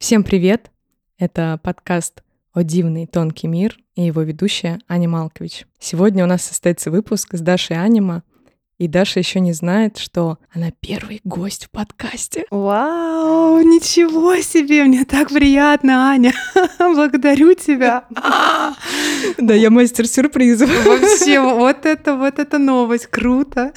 Всем привет! Это подкаст «О дивный тонкий мир» и его ведущая Аня Малкович. Сегодня у нас состоится выпуск с Дашей Анима, и Даша еще не знает, что она первый гость в подкасте. Вау, ничего себе, мне так приятно, Аня. Благодарю тебя. Да, я мастер сюрпризов. Вообще, вот это, вот это новость, круто.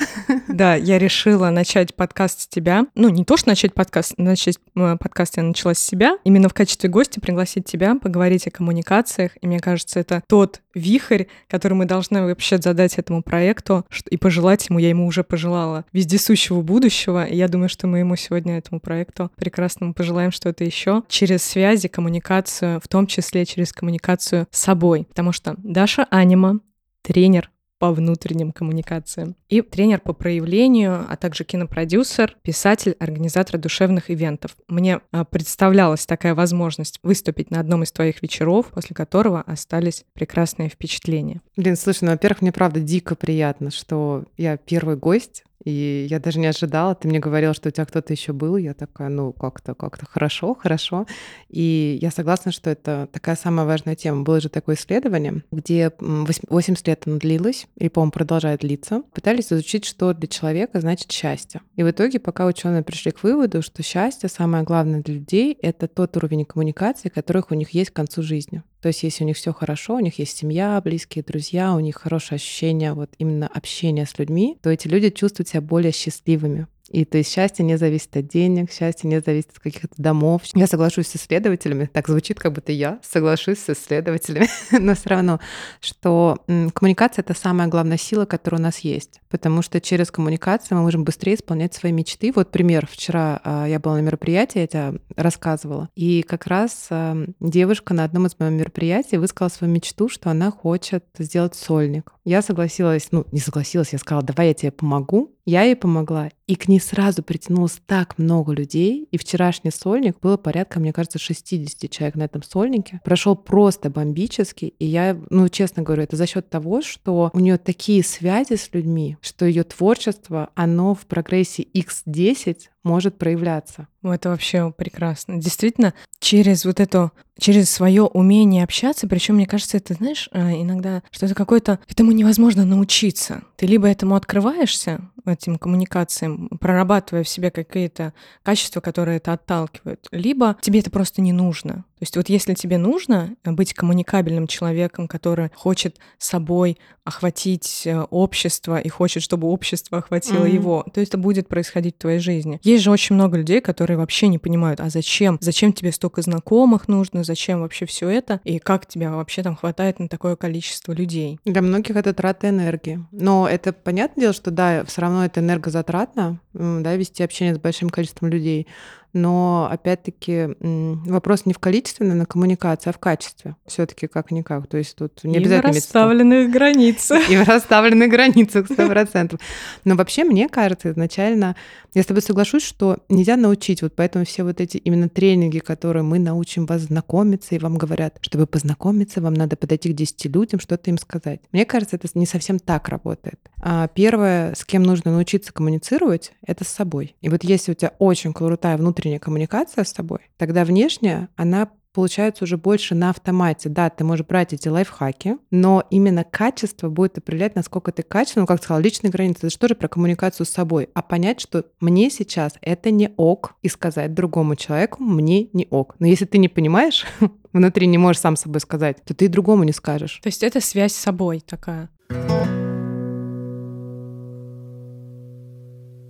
Да, я решила начать подкаст с тебя. Ну, не то, что начать подкаст, начать э, подкаст я начала с себя. Именно в качестве гостя пригласить тебя, поговорить о коммуникациях. И мне кажется, это тот вихрь, который мы должны вообще задать этому проекту и пожелать ему, я ему уже пожелала, вездесущего будущего. И я думаю, что мы ему сегодня, этому проекту, прекрасному пожелаем что-то еще через связи, коммуникацию, в том числе через коммуникацию с собой. Потому что Даша Анима, тренер по внутренним коммуникациям. И тренер по проявлению, а также кинопродюсер, писатель, организатор душевных ивентов. Мне а, представлялась такая возможность выступить на одном из твоих вечеров, после которого остались прекрасные впечатления. Блин, слушай, ну, во-первых, мне правда дико приятно, что я первый гость и я даже не ожидала. Ты мне говорила, что у тебя кто-то еще был. Я такая, ну, как-то, как-то хорошо, хорошо. И я согласна, что это такая самая важная тема. Было же такое исследование, где 80 лет оно длилось, и, по-моему, продолжает длиться. Пытались изучить, что для человека значит счастье. И в итоге, пока ученые пришли к выводу, что счастье самое главное для людей — это тот уровень коммуникации, которых у них есть к концу жизни. То есть если у них все хорошо, у них есть семья, близкие друзья, у них хорошее ощущение вот именно общения с людьми, то эти люди чувствуют себя более счастливыми. И то есть счастье не зависит от денег, счастье не зависит от каких-то домов. Я соглашусь с исследователями, так звучит, как будто я соглашусь с исследователями, но все равно, что коммуникация — это самая главная сила, которая у нас есть, потому что через коммуникацию мы можем быстрее исполнять свои мечты. Вот пример. Вчера а, я была на мероприятии, я тебе рассказывала, и как раз а, девушка на одном из моих мероприятий высказала свою мечту, что она хочет сделать сольник. Я согласилась, ну, не согласилась, я сказала, давай я тебе помогу. Я ей помогла, и к ней сразу притянулось так много людей. И вчерашний сольник было порядка, мне кажется, 60 человек на этом сольнике. Прошел просто бомбически. И я, ну, честно говорю, это за счет того, что у нее такие связи с людьми, что ее творчество, оно в прогрессе X10 может проявляться. Это вообще прекрасно. Действительно, через вот это, через свое умение общаться, причем мне кажется, это, знаешь, э, иногда, что это какое-то, этому невозможно научиться. Ты либо этому открываешься, этим коммуникациям, прорабатывая в себе какие-то качества, которые это отталкивают, либо тебе это просто не нужно. То есть вот если тебе нужно быть коммуникабельным человеком, который хочет собой охватить э, общество и хочет, чтобы общество охватило mm-hmm. его, то это будет происходить в твоей жизни. Есть же очень много людей, которые вообще не понимают, а зачем? Зачем тебе столько знакомых нужно? Зачем вообще все это? И как тебя вообще там хватает на такое количество людей? Для многих это трата энергии. Но это понятное дело, что да, все равно это энергозатратно, да, вести общение с большим количеством людей но опять-таки вопрос не в количестве на коммуникации, а в качестве. Все-таки как-никак. То есть тут не и обязательно... в расставленных границах. И в расставленных границах, сто процентов. Но вообще, мне кажется, изначально, я с тобой соглашусь, что нельзя научить. Вот поэтому все вот эти именно тренинги, которые мы научим вас знакомиться, и вам говорят, чтобы познакомиться, вам надо подойти к 10 людям, что-то им сказать. Мне кажется, это не совсем так работает. А первое, с кем нужно научиться коммуницировать, это с собой. И вот если у тебя очень крутая внутренняя внутренняя коммуникация с тобой, тогда внешняя, она получается уже больше на автомате. Да, ты можешь брать эти лайфхаки, но именно качество будет определять, насколько ты качественно, ну, как ты сказала, личные границы. Это же тоже про коммуникацию с собой. А понять, что мне сейчас это не ок, и сказать другому человеку мне не ок. Но если ты не понимаешь, внутри не можешь сам собой сказать, то ты и другому не скажешь. То есть это связь с собой такая.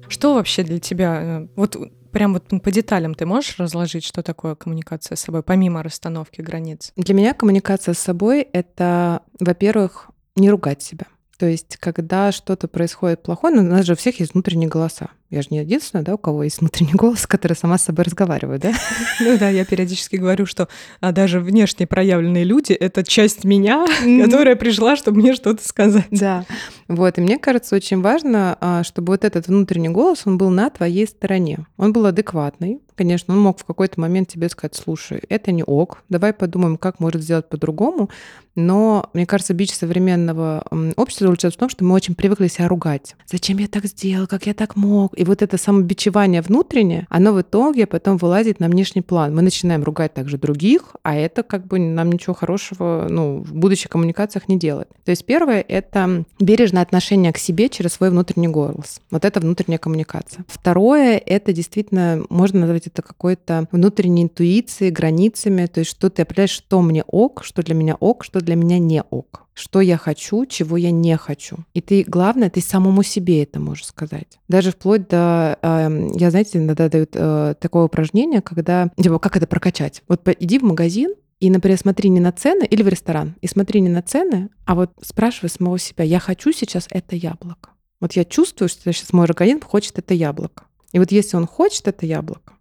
Что вообще для тебя? Э, вот прям вот по деталям ты можешь разложить, что такое коммуникация с собой, помимо расстановки границ? Для меня коммуникация с собой — это, во-первых, не ругать себя. То есть, когда что-то происходит плохое, ну, у нас же у всех есть внутренние голоса. Я же не единственная, да, у кого есть внутренний голос, который сама с собой разговаривает, да? Ну да, я периодически говорю, что а даже внешне проявленные люди — это часть меня, которая пришла, чтобы мне что-то сказать. Да, вот. И мне кажется, очень важно, а, чтобы вот этот внутренний голос, он был на твоей стороне. Он был адекватный. Конечно, он мог в какой-то момент тебе сказать, слушай, это не ок, давай подумаем, как может сделать по-другому. Но, мне кажется, бич современного общества заключается в том, что мы очень привыкли себя ругать. Зачем я так сделал, как я так мог? И вот это самобичевание внутреннее, оно в итоге потом вылазит на внешний план. Мы начинаем ругать также других, а это как бы нам ничего хорошего ну, в будущих коммуникациях не делает. То есть первое — это бережное отношение к себе через свой внутренний голос. Вот это внутренняя коммуникация. Второе — это действительно, можно назвать это какой-то внутренней интуицией, границами, то есть что ты определяешь, что мне ок, что для меня ок, что для меня не ок что я хочу, чего я не хочу. И ты, главное, ты самому себе это можешь сказать. Даже вплоть до, э, я, знаете, иногда дают э, такое упражнение, когда, типа, как это прокачать? Вот иди в магазин, и, например, смотри не на цены или в ресторан, и смотри не на цены, а вот спрашивай самого себя, я хочу сейчас это яблоко. Вот я чувствую, что сейчас мой организм хочет это яблоко. И вот если он хочет это яблоко,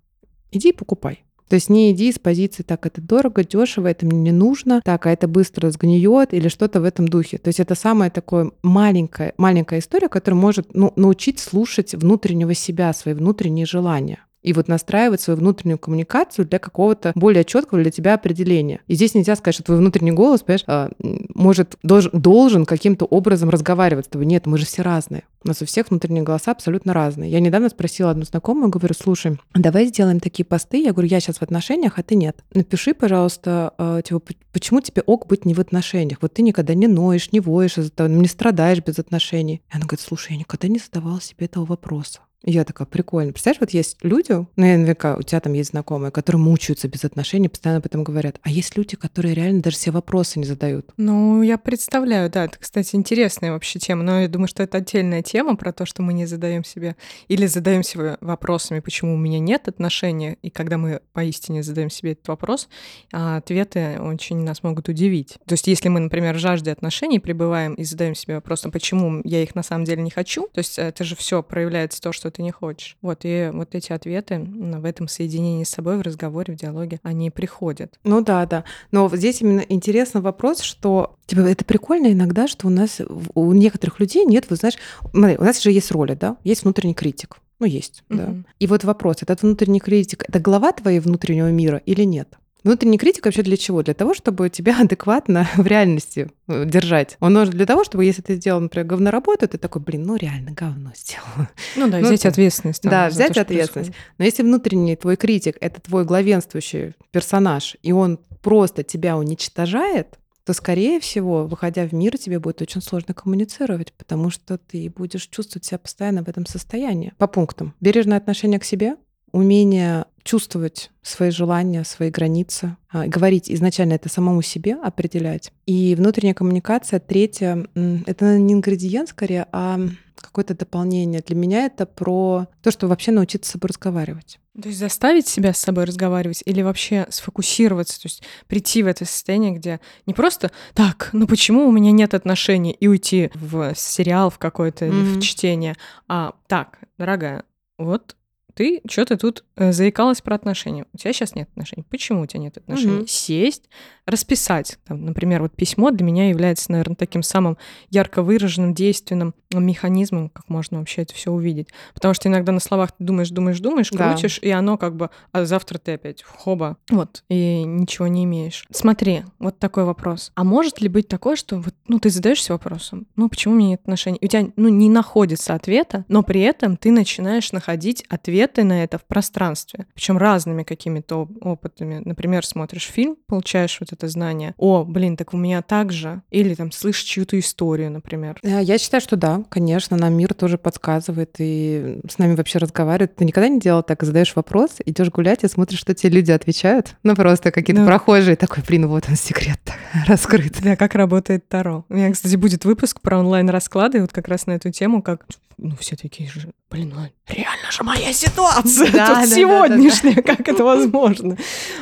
иди и покупай. То есть не иди с позиции «так, это дорого, дешево, это мне не нужно», «так, а это быстро сгниет» или что-то в этом духе. То есть это самая такая маленькая, маленькая история, которая может ну, научить слушать внутреннего себя, свои внутренние желания и вот настраивать свою внутреннюю коммуникацию для какого-то более четкого для тебя определения. И здесь нельзя сказать, что твой внутренний голос, понимаешь, а, может, должен, должен каким-то образом разговаривать с тобой. Нет, мы же все разные. У нас у всех внутренние голоса абсолютно разные. Я недавно спросила одну знакомую, говорю, слушай, давай сделаем такие посты. Я говорю, я сейчас в отношениях, а ты нет. Напиши, пожалуйста, а, типа, почему тебе ок быть не в отношениях? Вот ты никогда не ноешь, не воешь не страдаешь без отношений. И она говорит, слушай, я никогда не задавала себе этого вопроса. Я такая, прикольно. Представляешь, вот есть люди, ну, наверняка у тебя там есть знакомые, которые мучаются без отношений, постоянно об этом говорят. А есть люди, которые реально даже все вопросы не задают. Ну, я представляю, да. Это, кстати, интересная вообще тема. Но я думаю, что это отдельная тема про то, что мы не задаем себе или задаем себе вопросами, почему у меня нет отношений. И когда мы поистине задаем себе этот вопрос, а ответы очень нас могут удивить. То есть, если мы, например, в жажде отношений пребываем и задаем себе вопрос, почему я их на самом деле не хочу, то есть это же все проявляется то, что ты не хочешь. Вот, и вот эти ответы в этом соединении с собой, в разговоре, в диалоге, они приходят. Ну да, да. Но здесь именно интересный вопрос, что типа, это прикольно иногда, что у нас, у некоторых людей нет, вы знаешь, смотри, у нас же есть роли, да, есть внутренний критик. Ну, есть, mm-hmm. да. И вот вопрос, этот внутренний критик, это глава твоей внутреннего мира или нет? Внутренний критик вообще для чего? Для того, чтобы тебя адекватно в реальности э, держать. Он нужен для того, чтобы если ты сделал, например, говно работу, ты такой, блин, ну реально говно сделал. Ну да, ну, взять ответственность. Да, взять то, ответственность. Но если внутренний твой критик — это твой главенствующий персонаж, и он просто тебя уничтожает, то, скорее всего, выходя в мир, тебе будет очень сложно коммуницировать, потому что ты будешь чувствовать себя постоянно в этом состоянии. По пунктам. Бережное отношение к себе, умение чувствовать свои желания, свои границы, а, говорить изначально это самому себе, определять. И внутренняя коммуникация, третье, это не ингредиент скорее, а какое-то дополнение. Для меня это про то, что вообще научиться с собой разговаривать. То есть заставить себя с собой разговаривать или вообще сфокусироваться, то есть прийти в это состояние, где не просто так, ну почему у меня нет отношений и уйти в сериал в какой-то mm-hmm. или в чтение, а так, дорогая, вот ты что-то тут э, заикалась про отношения. У тебя сейчас нет отношений. Почему у тебя нет отношений? Угу. Сесть, расписать. Там, например, вот письмо для меня является, наверное, таким самым ярко выраженным, действенным механизмом, как можно вообще это все увидеть. Потому что иногда на словах ты думаешь, думаешь, думаешь, крутишь, да. и оно как бы, а завтра ты опять хоба, вот, и ничего не имеешь. Смотри, вот такой вопрос. А может ли быть такое, что вот, ну, ты задаешься вопросом, ну, почему у меня нет отношений? И у тебя, ну, не находится ответа, но при этом ты начинаешь находить ответы на это в пространстве, причем разными какими-то опытами. Например, смотришь фильм, получаешь вот это знание. О, блин, так у меня так же. Или там слышишь чью-то историю, например. Э, я считаю, что да, конечно, нам мир тоже подсказывает и с нами вообще разговаривает. Ты никогда не делал так, задаешь вопрос, идешь гулять и смотришь, что тебе люди отвечают? Ну, просто какие-то ну, прохожие. Такой, блин, вот он секрет раскрыт. Да, как работает Таро. У меня, кстати, будет выпуск про онлайн-расклады, вот как раз на эту тему, как ну, все такие же, блин, ну, реально же моя ситуация да, тут да, сегодняшняя, да, да, как это возможно?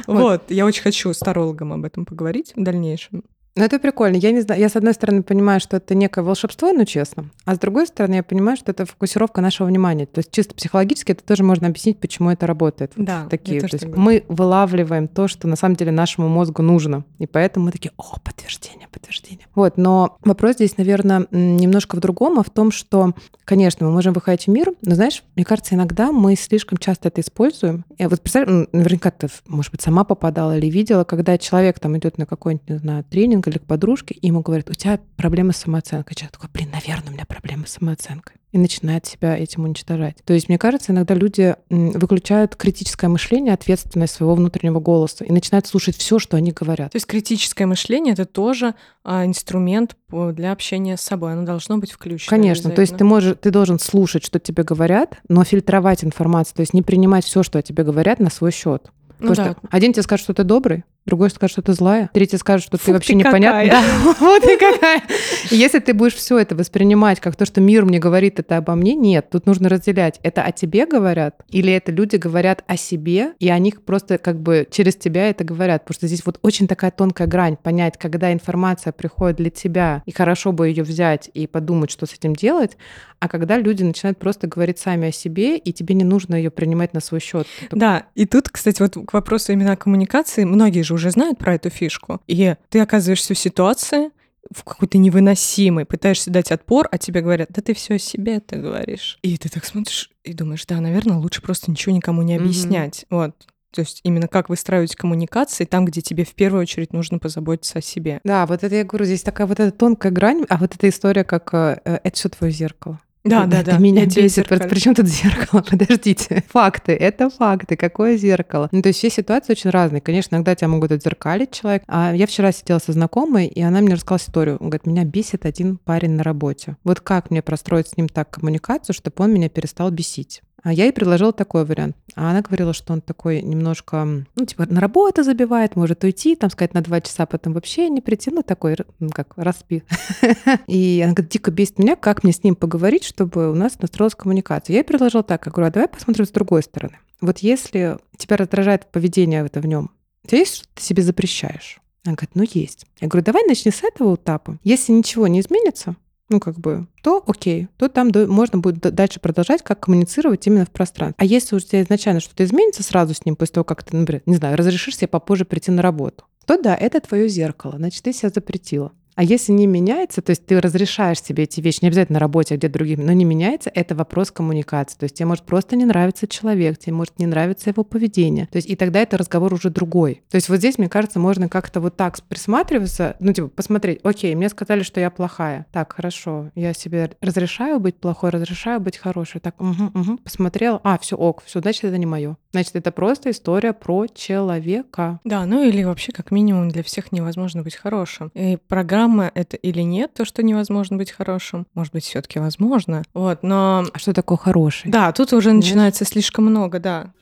Вот, я очень хочу с тарологом об этом поговорить в дальнейшем. Ну, это прикольно. Я не знаю, я с одной стороны понимаю, что это некое волшебство, ну честно, а с другой стороны я понимаю, что это фокусировка нашего внимания. То есть чисто психологически это тоже можно объяснить, почему это работает. Да. Вот такие. То есть мы вылавливаем то, что на самом деле нашему мозгу нужно, и поэтому мы такие, о, подтверждение, подтверждение. Вот, но вопрос здесь, наверное, немножко в другом, а в том, что, конечно, мы можем выходить в мир, но знаешь, мне кажется, иногда мы слишком часто это используем. Я вот представляю, наверняка ты, может быть, сама попадала или видела, когда человек там идет на какой-нибудь, не знаю, тренинг или к подружке, и ему говорят, у тебя проблемы с самооценкой. Человек такой, блин, наверное, у меня проблемы с самооценкой. И начинает себя этим уничтожать. То есть, мне кажется, иногда люди выключают критическое мышление, ответственность своего внутреннего голоса и начинают слушать все, что они говорят. То есть критическое мышление это тоже а, инструмент для общения с собой. Оно должно быть включено. Конечно. То есть ты можешь, ты должен слушать, что тебе говорят, но фильтровать информацию, то есть не принимать все, что о тебе говорят, на свой счет. Ну, Потому да. что один тебе скажет, что ты добрый, другой скажет, что ты злая, третий скажет, что Фу, ты вообще непонятная. Да, вот и какая. Если ты будешь все это воспринимать как то, что мир мне говорит это обо мне, нет, тут нужно разделять. Это о тебе говорят или это люди говорят о себе, и они просто как бы через тебя это говорят. Потому что здесь вот очень такая тонкая грань понять, когда информация приходит для тебя, и хорошо бы ее взять и подумать, что с этим делать, а когда люди начинают просто говорить сами о себе, и тебе не нужно ее принимать на свой счет. Да, и тут, кстати, вот к вопросу именно о коммуникации, многие же уже знают про эту фишку, и ты оказываешься в ситуации, в какой-то невыносимый, пытаешься дать отпор, а тебе говорят, да ты все о себе ты говоришь. И ты так смотришь и думаешь, да, наверное, лучше просто ничего никому не объяснять. Mm-hmm. Вот. То есть именно как выстраивать коммуникации там, где тебе в первую очередь нужно позаботиться о себе. Да, вот это я говорю, здесь такая вот эта тонкая грань, а вот эта история, как э это все твое зеркало. Да, да, да. Меня бесит. Причем тут зеркало? Подождите. Факты. Это факты. Какое зеркало? Ну, то есть все ситуации очень разные. Конечно, иногда тебя могут отзеркалить человек. А я вчера сидела со знакомой, и она мне рассказала историю. Он говорит, меня бесит один парень на работе. Вот как мне простроить с ним так коммуникацию, чтобы он меня перестал бесить? А я ей предложила такой вариант. А она говорила, что он такой немножко, ну, типа, на работу забивает, может уйти, там, сказать, на два часа, потом вообще не прийти, ну, такой, ну, как, распи. И она говорит, дико бесит меня, как мне с ним поговорить, чтобы у нас настроилась коммуникация. Я ей предложила так, я говорю, а давай посмотрим с другой стороны. Вот если тебя раздражает поведение это в нем, тебя есть что ты себе запрещаешь? Она говорит, ну есть. Я говорю, давай начни с этого этапа. Если ничего не изменится, ну, как бы, то окей, то там можно будет дальше продолжать, как коммуницировать именно в пространстве. А если у тебя изначально что-то изменится сразу с ним, после того, как ты, например, не знаю, разрешишь себе попозже прийти на работу, то да, это твое зеркало, значит, ты себя запретила. А если не меняется, то есть ты разрешаешь себе эти вещи, не обязательно на работе, а где-то другими, но не меняется, это вопрос коммуникации. То есть тебе может просто не нравиться человек, тебе может не нравиться его поведение. То есть и тогда это разговор уже другой. То есть вот здесь, мне кажется, можно как-то вот так присматриваться, ну типа посмотреть, окей, мне сказали, что я плохая. Так, хорошо, я себе разрешаю быть плохой, разрешаю быть хорошей. Так, угу, угу, посмотрела, а, все ок, все, значит, это не мое. Значит, это просто история про человека. Да, ну или вообще как минимум для всех невозможно быть хорошим. И программа программа это или нет, то, что невозможно быть хорошим. Может быть, все таки возможно. Вот, но... А что такое хороший? Да, тут уже Знаешь? начинается слишком много, да.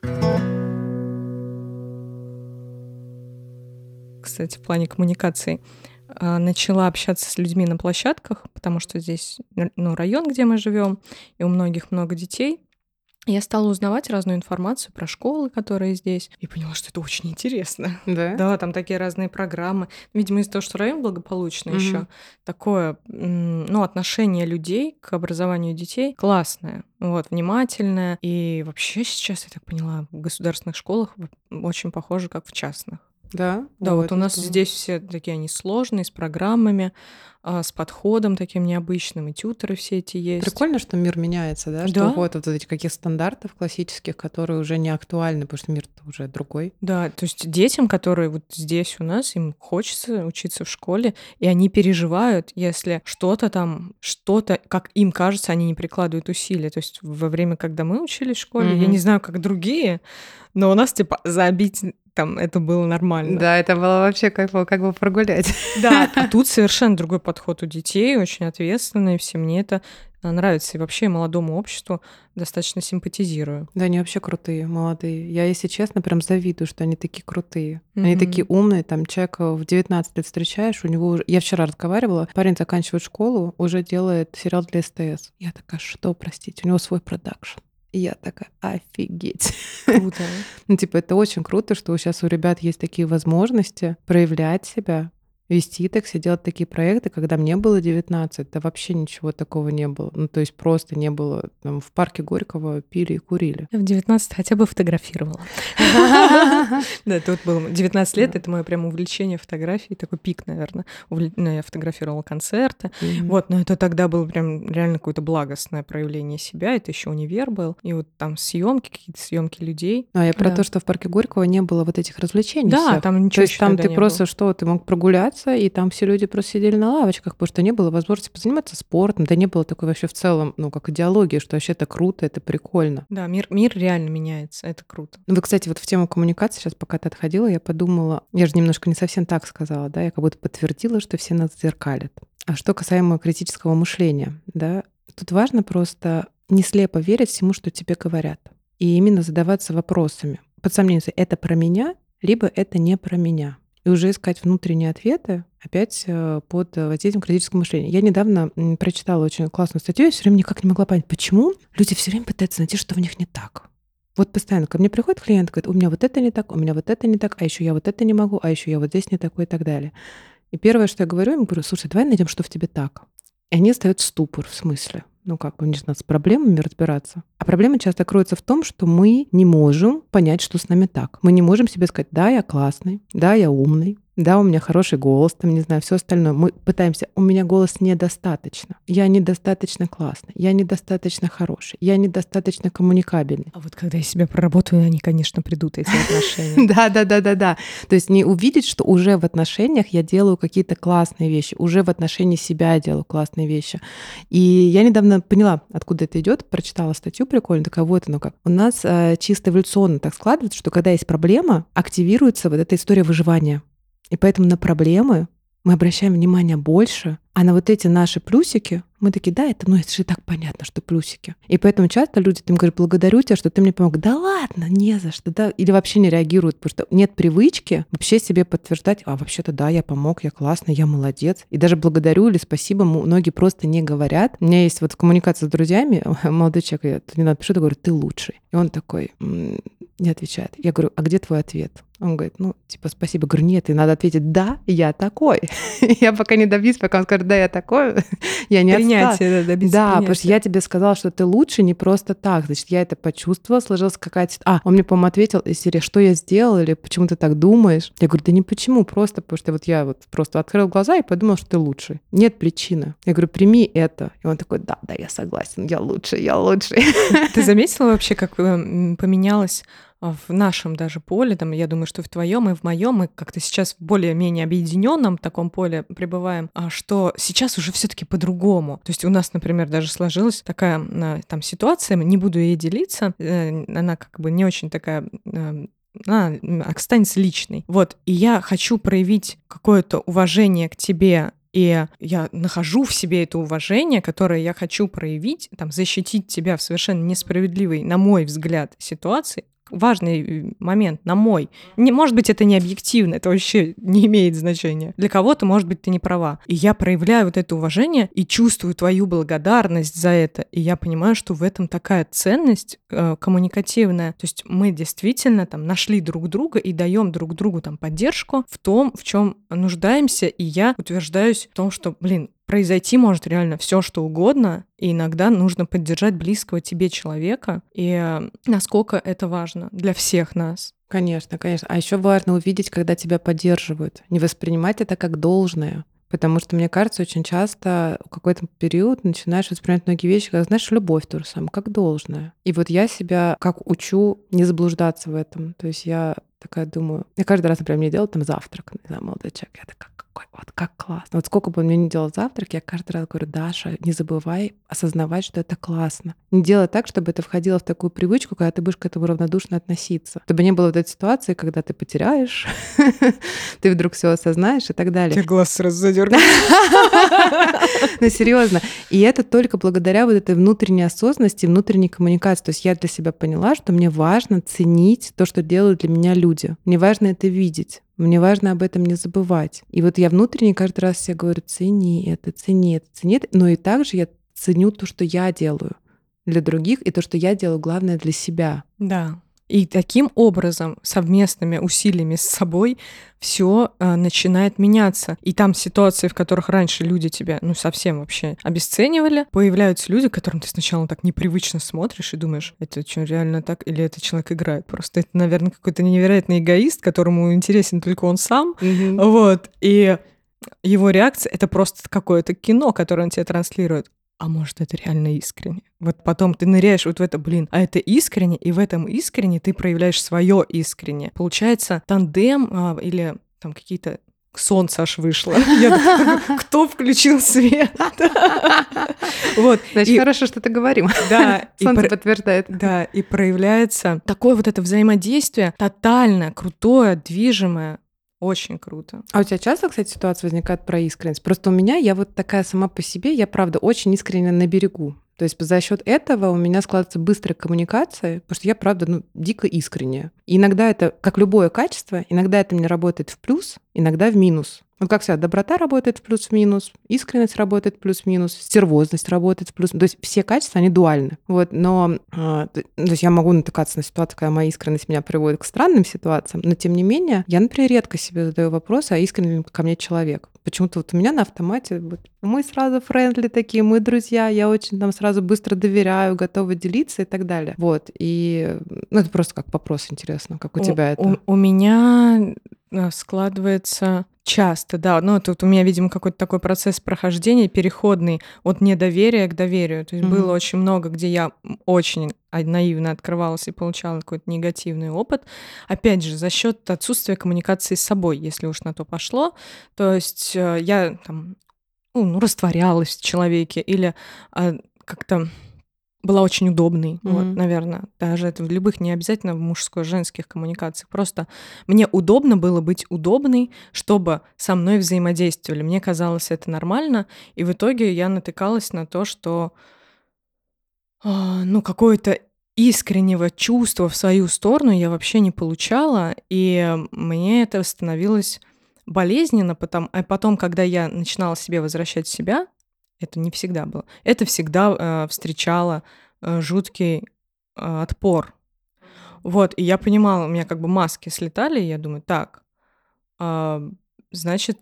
Кстати, в плане коммуникации а, начала общаться с людьми на площадках, потому что здесь ну, район, где мы живем, и у многих много детей я стала узнавать разную информацию про школы, которые здесь, и поняла, что это очень интересно. Да? Да, там такие разные программы. Видимо, из-за того, что район благополучный угу. еще, такое, ну, отношение людей к образованию детей классное, вот, внимательное. И вообще сейчас, я так поняла, в государственных школах очень похоже, как в частных. Да? Да, вот у нас здесь все такие они сложные, с программами, а, с подходом таким необычным, и тьютеры все эти есть. Прикольно, что мир меняется, да? Что да. уходят вот эти каких стандартов классических, которые уже не актуальны, потому что мир уже другой. Да, то есть детям, которые вот здесь у нас, им хочется учиться в школе, и они переживают, если что-то там, что-то, как им кажется, они не прикладывают усилия. То есть во время, когда мы учились в школе, mm-hmm. я не знаю, как другие, но у нас типа забить там это было нормально. Да, это было вообще как бы, как бы прогулять. Да, а тут совершенно другой подход у детей, очень ответственный, все мне это а, нравится. И вообще молодому обществу достаточно симпатизирую. Да, они вообще крутые, молодые. Я, если честно, прям завидую, что они такие крутые. Mm-hmm. Они такие умные. Там человека в 19 лет встречаешь, у него уже... Я вчера разговаривала, парень заканчивает школу, уже делает сериал для СТС. Я такая, что, простите, у него свой продакшн. И я такая, офигеть. Круто. ну, типа, это очень круто, что сейчас у ребят есть такие возможности проявлять себя, вести такси, делать такие проекты, когда мне было 19, да вообще ничего такого не было. Ну, то есть просто не было. Там, в парке Горького пили и курили. В 19 хотя бы фотографировала. Да, тут было 19 лет, это мое прям увлечение фотографией, такой пик, наверное. Ну, я фотографировала концерты. Вот, но это тогда было прям реально какое-то благостное проявление себя. Это еще универ был. И вот там съемки, какие-то съемки людей. А я про то, что в парке Горького не было вот этих развлечений. Да, там ничего То есть там ты просто что, ты мог прогуляться, заниматься, и там все люди просто сидели на лавочках, потому что не было возможности позаниматься спортом, да не было такой вообще в целом, ну, как идеологии, что вообще это круто, это прикольно. Да, мир, мир реально меняется, это круто. Ну, вы, кстати, вот в тему коммуникации, сейчас пока ты отходила, я подумала, я же немножко не совсем так сказала, да, я как будто подтвердила, что все нас зеркалят. А что касаемо критического мышления, да, тут важно просто не слепо верить всему, что тебе говорят, и именно задаваться вопросами. Под сомнением, это про меня, либо это не про меня. И уже искать внутренние ответы опять э, под воздействием критического мышления. Я недавно прочитала очень классную статью, я все время никак не могла понять, почему люди все время пытаются найти, что в них не так. Вот постоянно ко мне приходит клиент, говорит, у меня вот это не так, у меня вот это не так, а еще я вот это не могу, а еще я вот здесь не такой и так далее. И первое, что я говорю, им говорю, слушай, давай найдем, что в тебе так. И они ставят ступор в смысле. Ну как бы, не знаю, с проблемами разбираться. А проблема часто кроется в том, что мы не можем понять, что с нами так. Мы не можем себе сказать, да, я классный, да, я умный, да, у меня хороший голос, там, не знаю, все остальное. Мы пытаемся, у меня голос недостаточно. Я недостаточно классный, я недостаточно хороший, я недостаточно коммуникабельный. А вот когда я себя проработаю, они, конечно, придут, эти отношения. Да, да, да, да, да. То есть не увидеть, что уже в отношениях я делаю какие-то классные вещи, уже в отношении себя я делаю классные вещи. И я недавно поняла, откуда это идет, прочитала статью прикольную, такая вот оно как. У нас э, чисто эволюционно так складывается, что когда есть проблема, активируется вот эта история выживания. И поэтому на проблемы мы обращаем внимание больше, а на вот эти наши плюсики мы такие, да, это, ну, это же так понятно, что плюсики. И поэтому часто люди, ты им говорят, благодарю тебя, что ты мне помог. Да ладно, не за что, да. Или вообще не реагируют, потому что нет привычки вообще себе подтверждать, а вообще-то да, я помог, я классный, я молодец. И даже благодарю или спасибо многие просто не говорят. У меня есть вот коммуникация с друзьями, молодой человек, я не надо пишу, говорю, ты лучший. И он такой, не отвечает. Я говорю, а где твой ответ? Он говорит, ну, типа, спасибо. Говорю, нет, и надо ответить, да, я такой. я пока не добьюсь, пока он скажет, да, я такой, я не Принятие, да, добиться Да, потому что я тебе сказала, что ты лучше не просто так. Значит, я это почувствовала, сложилась какая-то... А, он мне, по-моему, ответил из серии, что я сделал, или почему ты так думаешь? Я говорю, да не почему, просто потому что вот я вот просто открыл глаза и подумал, что ты лучший. Нет причины. Я говорю, прими это. И он такой, да, да, я согласен, я лучший, я лучший. Ты заметила вообще, как э, поменялось в нашем даже поле, там, я думаю, что в твоем и в моем мы как-то сейчас в более-менее объединенном таком поле пребываем, а что сейчас уже все-таки по-другому. То есть у нас, например, даже сложилась такая а, там ситуация, не буду ей делиться, э, она как бы не очень такая она останется личной. Вот, и я хочу проявить какое-то уважение к тебе и я нахожу в себе это уважение, которое я хочу проявить, там, защитить тебя в совершенно несправедливой, на мой взгляд, ситуации, важный э, момент, на мой. Не, может быть, это не объективно, это вообще не имеет значения. Для кого-то, может быть, ты не права. И я проявляю вот это уважение и чувствую твою благодарность за это. И я понимаю, что в этом такая ценность э, коммуникативная. То есть мы действительно там нашли друг друга и даем друг другу там поддержку в том, в чем нуждаемся. И я утверждаюсь в том, что, блин, произойти может реально все, что угодно, и иногда нужно поддержать близкого тебе человека, и э, насколько это важно для всех нас. Конечно, конечно. А еще важно увидеть, когда тебя поддерживают, не воспринимать это как должное. Потому что, мне кажется, очень часто в какой-то период начинаешь воспринимать многие вещи, как, знаешь, любовь то же самое, как должное. И вот я себя как учу не заблуждаться в этом. То есть я такая думаю, я каждый раз, например, мне делают там завтрак, не знаю, молодой человек, я такая, какой, вот как классно. Вот сколько бы он мне не делал завтрак, я каждый раз говорю, Даша, не забывай осознавать, что это классно. Не делай так, чтобы это входило в такую привычку, когда ты будешь к этому равнодушно относиться. Чтобы не было вот этой ситуации, когда ты потеряешь, ты вдруг все осознаешь и так далее. Тебе глаз сразу задергал. Ну, серьезно. И это только благодаря вот этой внутренней осознанности, внутренней коммуникации. То есть я для себя поняла, что мне важно ценить то, что делают для меня люди. Мне важно это видеть. Мне важно об этом не забывать. И вот я внутренне каждый раз себе говорю, цени это, цени это, цени это. Но и также я ценю то, что я делаю для других, и то, что я делаю, главное, для себя. Да, и таким образом, совместными усилиями с собой, все э, начинает меняться. И там ситуации, в которых раньше люди тебя, ну, совсем вообще обесценивали, появляются люди, которым ты сначала так непривычно смотришь и думаешь, это что, реально так? Или это человек играет? Просто это, наверное, какой-то невероятный эгоист, которому интересен только он сам. Mm-hmm. Вот. И его реакция — это просто какое-то кино, которое он тебе транслирует а может, это реально искренне. Вот потом ты ныряешь вот в это, блин, а это искренне, и в этом искренне ты проявляешь свое искренне. Получается, тандем а, или там какие-то солнце аж вышло. Я кто включил свет? Вот. Значит, и, хорошо, что ты говорим. Да. Солнце и, подтверждает. Да, и проявляется такое вот это взаимодействие тотально, крутое, движимое, очень круто. А у тебя часто, кстати, ситуация возникает про искренность? Просто у меня, я вот такая сама по себе, я правда очень искренне на берегу. То есть за счет этого у меня складывается быстрая коммуникация, потому что я, правда, ну, дико искренняя. И иногда это, как любое качество, иногда это мне работает в плюс, иногда в минус. Вот как всегда, доброта работает в плюс-минус, искренность работает в плюс-минус, стервозность работает в плюс То есть все качества, они дуальны. Вот, но э, то есть я могу натыкаться на ситуацию, когда моя искренность меня приводит к странным ситуациям, но тем не менее, я, например, редко себе задаю вопрос, а искренний ко мне человек. Почему-то вот у меня на автомате вот, мы сразу френдли такие, мы друзья, я очень там сразу быстро доверяю, готова делиться и так далее. Вот, и ну, это просто как вопрос интересно, как у, у тебя это? У, у меня э, складывается Часто, да. Ну, тут у меня, видимо, какой-то такой процесс прохождения переходный от недоверия к доверию. То есть mm-hmm. было очень много, где я очень наивно открывалась и получала какой-то негативный опыт. Опять же, за счет отсутствия коммуникации с собой, если уж на то пошло. То есть э, я там ну, ну растворялась в человеке или а, как-то была очень удобной, mm-hmm. вот, наверное. Даже это в любых, не обязательно в мужско-женских коммуникациях. Просто мне удобно было быть удобной, чтобы со мной взаимодействовали. Мне казалось это нормально, и в итоге я натыкалась на то, что э, ну какое-то искреннего чувства в свою сторону я вообще не получала, и мне это становилось болезненно, потом, а потом, когда я начинала себе возвращать себя, это не всегда было. Это всегда э, встречало э, жуткий э, отпор. Вот, и я понимала, у меня как бы маски слетали, и я думаю, так, э, значит,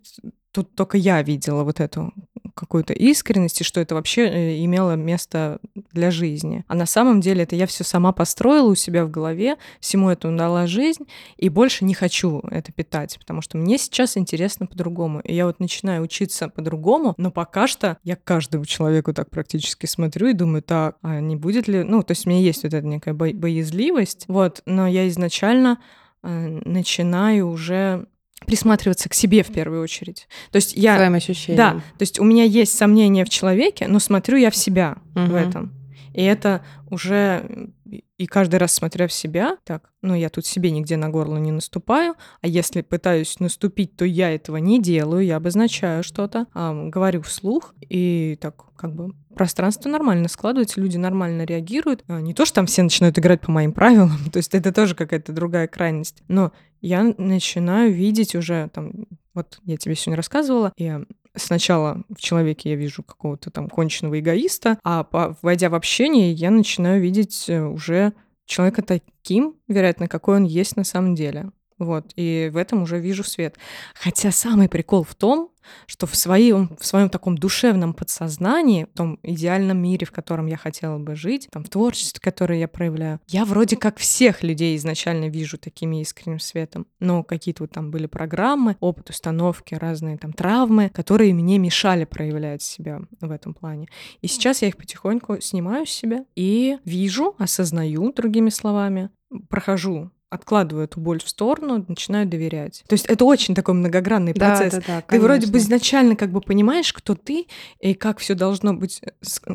тут только я видела вот эту какую-то искренность, и что это вообще э, имело место для жизни. А на самом деле это я все сама построила у себя в голове, всему этому дала жизнь, и больше не хочу это питать, потому что мне сейчас интересно по-другому. И я вот начинаю учиться по-другому, но пока что я каждому человеку так практически смотрю и думаю, так, а не будет ли... Ну, то есть у меня есть вот эта некая боязливость, вот, но я изначально э, начинаю уже присматриваться к себе в первую очредь. То есть я... Своим ощущениям. Да, то есть у меня есть сомнения в человеке, но смотрю я в себя угу. в этом. И это уже и каждый раз смотря в себя, так, ну я тут себе нигде на горло не наступаю, а если пытаюсь наступить, то я этого не делаю, я обозначаю что-то, а, говорю вслух, и так как бы пространство нормально складывается, люди нормально реагируют. А, не то, что там все начинают играть по моим правилам, то есть это тоже какая-то другая крайность, но я начинаю видеть уже там, вот я тебе сегодня рассказывала, я сначала в человеке я вижу какого-то там конченного эгоиста, а по, войдя в общение, я начинаю видеть э, уже человека таким, вероятно, какой он есть на самом деле. Вот, и в этом уже вижу свет. Хотя самый прикол в том, что в своем, в своем таком душевном подсознании, в том идеальном мире, в котором я хотела бы жить, там, в творчестве, которое я проявляю, я вроде как всех людей изначально вижу такими искренним светом. Но какие-то вот там были программы, опыт установки, разные там травмы, которые мне мешали проявлять себя в этом плане. И сейчас я их потихоньку снимаю с себя и вижу, осознаю, другими словами, прохожу откладываю эту боль в сторону, начинаю доверять. То есть это очень такой многогранный процесс. Да, да, да, ты вроде бы изначально как бы понимаешь, кто ты и как все должно быть,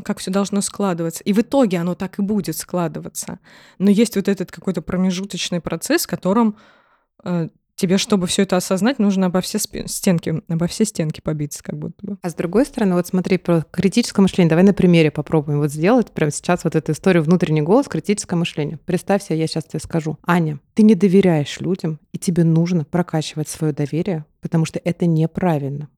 как все должно складываться. И в итоге оно так и будет складываться. Но есть вот этот какой-то промежуточный процесс, в котором э, тебе, чтобы все это осознать, нужно обо все стенки, обо все стенки побиться, как будто бы. А с другой стороны, вот смотри, про критическое мышление. Давай на примере попробуем вот сделать прямо сейчас вот эту историю внутренний голос, критическое мышление. Представь себе, я сейчас тебе скажу. Аня, ты не доверяешь людям, и тебе нужно прокачивать свое доверие, потому что это неправильно.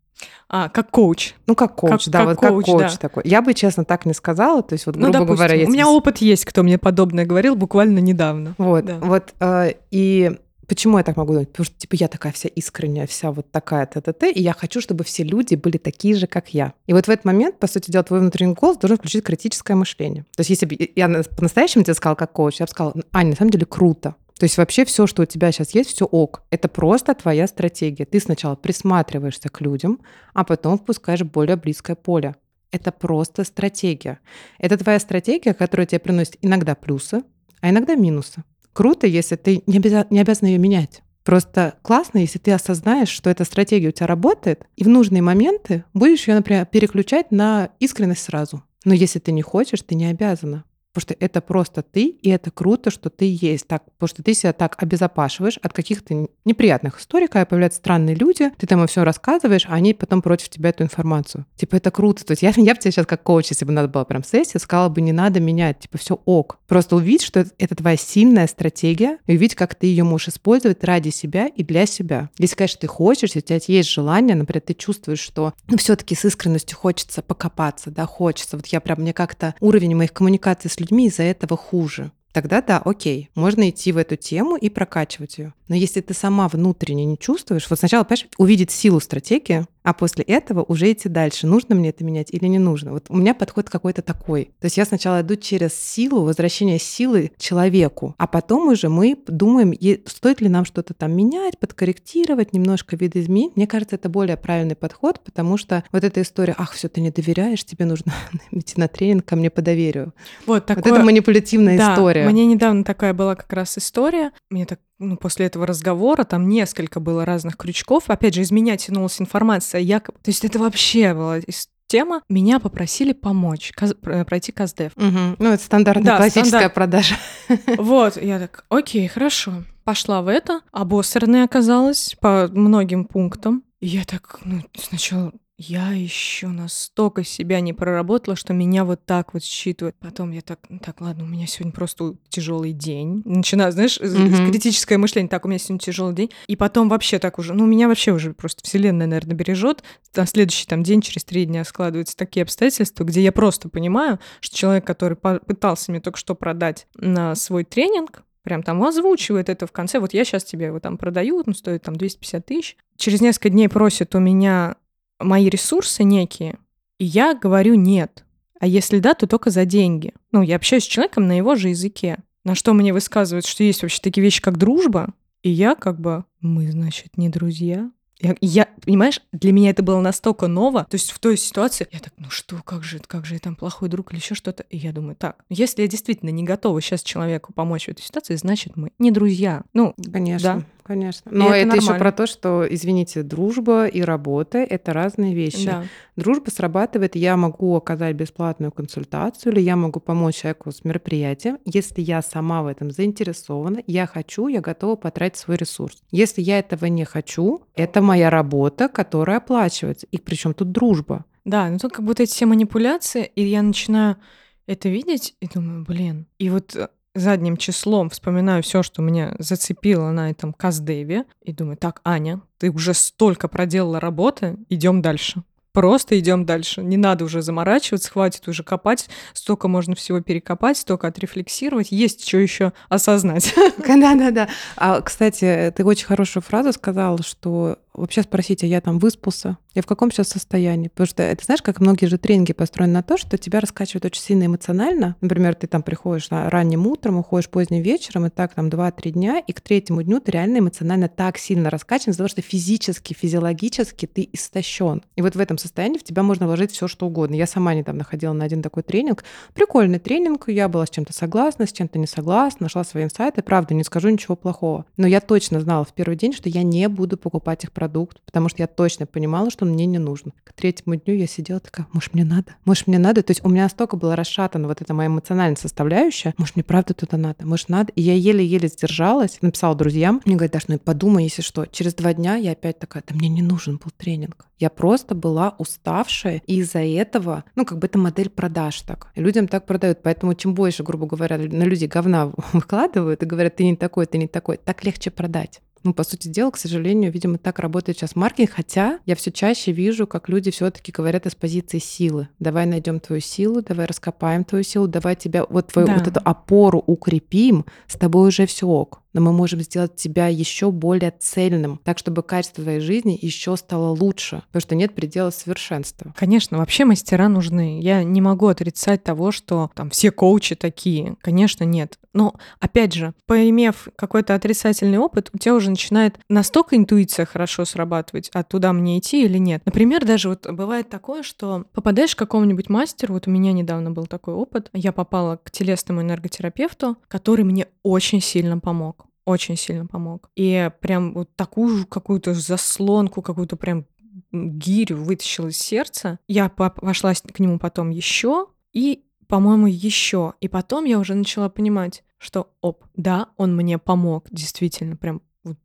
А, как коуч. Ну, как коуч, как, да, как вот коуч, как коуч да. такой. Я бы, честно, так не сказала. То есть, вот, ну, грубо ну, допустим, говоря, я... У меня опыт есть, кто мне подобное говорил буквально недавно. Вот, да. вот. Э, и Почему я так могу думать? Потому что, типа, я такая вся искренняя, вся вот такая т-т-т, и я хочу, чтобы все люди были такие же, как я. И вот в этот момент, по сути дела, твой внутренний голос должен включить критическое мышление. То есть если бы я по-настоящему тебе сказала как коуч, я бы сказала, Аня, на самом деле круто. То есть вообще все, что у тебя сейчас есть, все ок. Это просто твоя стратегия. Ты сначала присматриваешься к людям, а потом впускаешь более близкое поле. Это просто стратегия. Это твоя стратегия, которая тебе приносит иногда плюсы, а иногда минусы. Круто, если ты не, обяза- не обязан ее менять. Просто классно, если ты осознаешь, что эта стратегия у тебя работает, и в нужные моменты будешь ее, например, переключать на искренность сразу. Но если ты не хочешь, ты не обязана. Потому что это просто ты, и это круто, что ты есть. Так, потому что ты себя так обезопашиваешь от каких-то неприятных историй, когда появляются странные люди, ты там им все рассказываешь, а они потом против тебя эту информацию. Типа, это круто. То есть я, я бы тебе сейчас как коуч, если бы надо было прям сессия, сказала бы, не надо менять, типа, все ок. Просто увидеть, что это, это твоя сильная стратегия, и увидеть, как ты ее можешь использовать ради себя и для себя. Если, конечно, ты хочешь, если у тебя есть желание, например, ты чувствуешь, что ну, все-таки с искренностью хочется покопаться, да, хочется. Вот я прям, мне как-то уровень моих коммуникаций с людьми из-за этого хуже. Тогда да, окей, можно идти в эту тему и прокачивать ее. Но если ты сама внутренне не чувствуешь, вот сначала, понимаешь, увидеть силу стратегии, а после этого уже идти дальше, нужно мне это менять или не нужно. Вот у меня подход какой-то такой. То есть я сначала иду через силу, возвращение силы человеку, а потом уже мы думаем, стоит ли нам что-то там менять, подкорректировать, немножко видоизменить. Мне кажется, это более правильный подход, потому что вот эта история, ах, все, ты не доверяешь, тебе нужно идти на тренинг ко мне по доверию. Вот, такое... вот это манипулятивная да, история. Мне недавно такая была как раз история. Мне так ну, после этого разговора там несколько было разных крючков. Опять же, из меня тянулась информация якобы... То есть это вообще была тема. Меня попросили помочь, каз... пройти КАЗДЕВ. Угу. Ну, это стандартная да, классическая стандарт. продажа. Вот, я так, окей, хорошо. Пошла в это, обосранная оказалась по многим пунктам. И я так, ну, сначала я еще настолько себя не проработала, что меня вот так вот считывают. Потом я так, «Ну так, ладно, у меня сегодня просто тяжелый день. Начинаю, знаешь, mm-hmm. критическое мышление. Так, у меня сегодня тяжелый день. И потом вообще так уже, ну, меня вообще уже просто вселенная, наверное, бережет. На следующий там день, через три дня складываются такие обстоятельства, где я просто понимаю, что человек, который пытался мне только что продать на свой тренинг, прям там озвучивает это в конце. Вот я сейчас тебе его там продаю, он стоит там 250 тысяч. Через несколько дней просит у меня мои ресурсы некие, и я говорю нет. А если да, то только за деньги. Ну, я общаюсь с человеком на его же языке. На что мне высказывают, что есть вообще такие вещи, как дружба, и я как бы, мы, значит, не друзья. Я, я, понимаешь, для меня это было настолько ново. То есть в той ситуации я так, ну что, как же, как же я там плохой друг или еще что-то. И я думаю, так, если я действительно не готова сейчас человеку помочь в этой ситуации, значит мы не друзья. Ну, конечно. Да. Конечно. Но это, это еще про то, что, извините, дружба и работа это разные вещи. Да. Дружба срабатывает, я могу оказать бесплатную консультацию, или я могу помочь человеку с мероприятием, если я сама в этом заинтересована, я хочу, я готова потратить свой ресурс. Если я этого не хочу, это моя работа, которая оплачивается. И причем тут дружба. Да, ну тут как будто эти все манипуляции, и я начинаю это видеть и думаю, блин. И вот э, задним числом вспоминаю все, что меня зацепило на этом Каздеве, и думаю, так, Аня, ты уже столько проделала работы, идем дальше. Просто идем дальше. Не надо уже заморачиваться, хватит уже копать. Столько можно всего перекопать, столько отрефлексировать. Есть что еще осознать. Да-да-да. А, кстати, ты очень хорошую фразу сказала, что вообще спросить, а я там выспался, я в каком сейчас состоянии? Потому что это знаешь, как многие же тренинги построены на то, что тебя раскачивают очень сильно эмоционально. Например, ты там приходишь ранним утром, уходишь поздним вечером, и так там 2-3 дня, и к третьему дню ты реально эмоционально так сильно раскачан, из-за того, что физически, физиологически ты истощен. И вот в этом состоянии в тебя можно вложить все, что угодно. Я сама недавно ходила на один такой тренинг. Прикольный тренинг, я была с чем-то согласна, с чем-то не согласна, нашла свои инсайты. Правда, не скажу ничего плохого. Но я точно знала в первый день, что я не буду покупать их продукт, потому что я точно понимала, что он мне не нужен. К третьему дню я сидела такая, может, мне надо? Может, мне надо? То есть у меня настолько была расшатана вот эта моя эмоциональная составляющая. Может, мне правда туда надо? Может, надо? И я еле-еле сдержалась, написала друзьям. Мне говорят, Даш, ну подумай, если что. Через два дня я опять такая, да мне не нужен был тренинг. Я просто была уставшая, и из-за этого, ну, как бы это модель продаж так. И людям так продают. Поэтому чем больше, грубо говоря, на людей говна выкладывают и говорят, ты не такой, ты не такой, так легче продать. Ну, по сути дела, к сожалению, видимо, так работает сейчас маркетинг, хотя я все чаще вижу, как люди все-таки говорят из позиции силы. Давай найдем твою силу, давай раскопаем твою силу, давай тебя вот твою да. вот эту опору укрепим, с тобой уже все ок но мы можем сделать тебя еще более цельным, так чтобы качество твоей жизни еще стало лучше, потому что нет предела совершенства. Конечно, вообще мастера нужны. Я не могу отрицать того, что там все коучи такие. Конечно, нет. Но, опять же, поимев какой-то отрицательный опыт, у тебя уже начинает настолько интуиция хорошо срабатывать, а туда мне идти или нет. Например, даже вот бывает такое, что попадаешь к какому-нибудь мастеру, вот у меня недавно был такой опыт, я попала к телесному энерготерапевту, который мне очень сильно помог очень сильно помог. И прям вот такую какую-то заслонку, какую-то прям гирю вытащил из сердца. Я пошла к нему потом еще и, по-моему, еще. И потом я уже начала понимать, что, оп, да, он мне помог, действительно, прям вот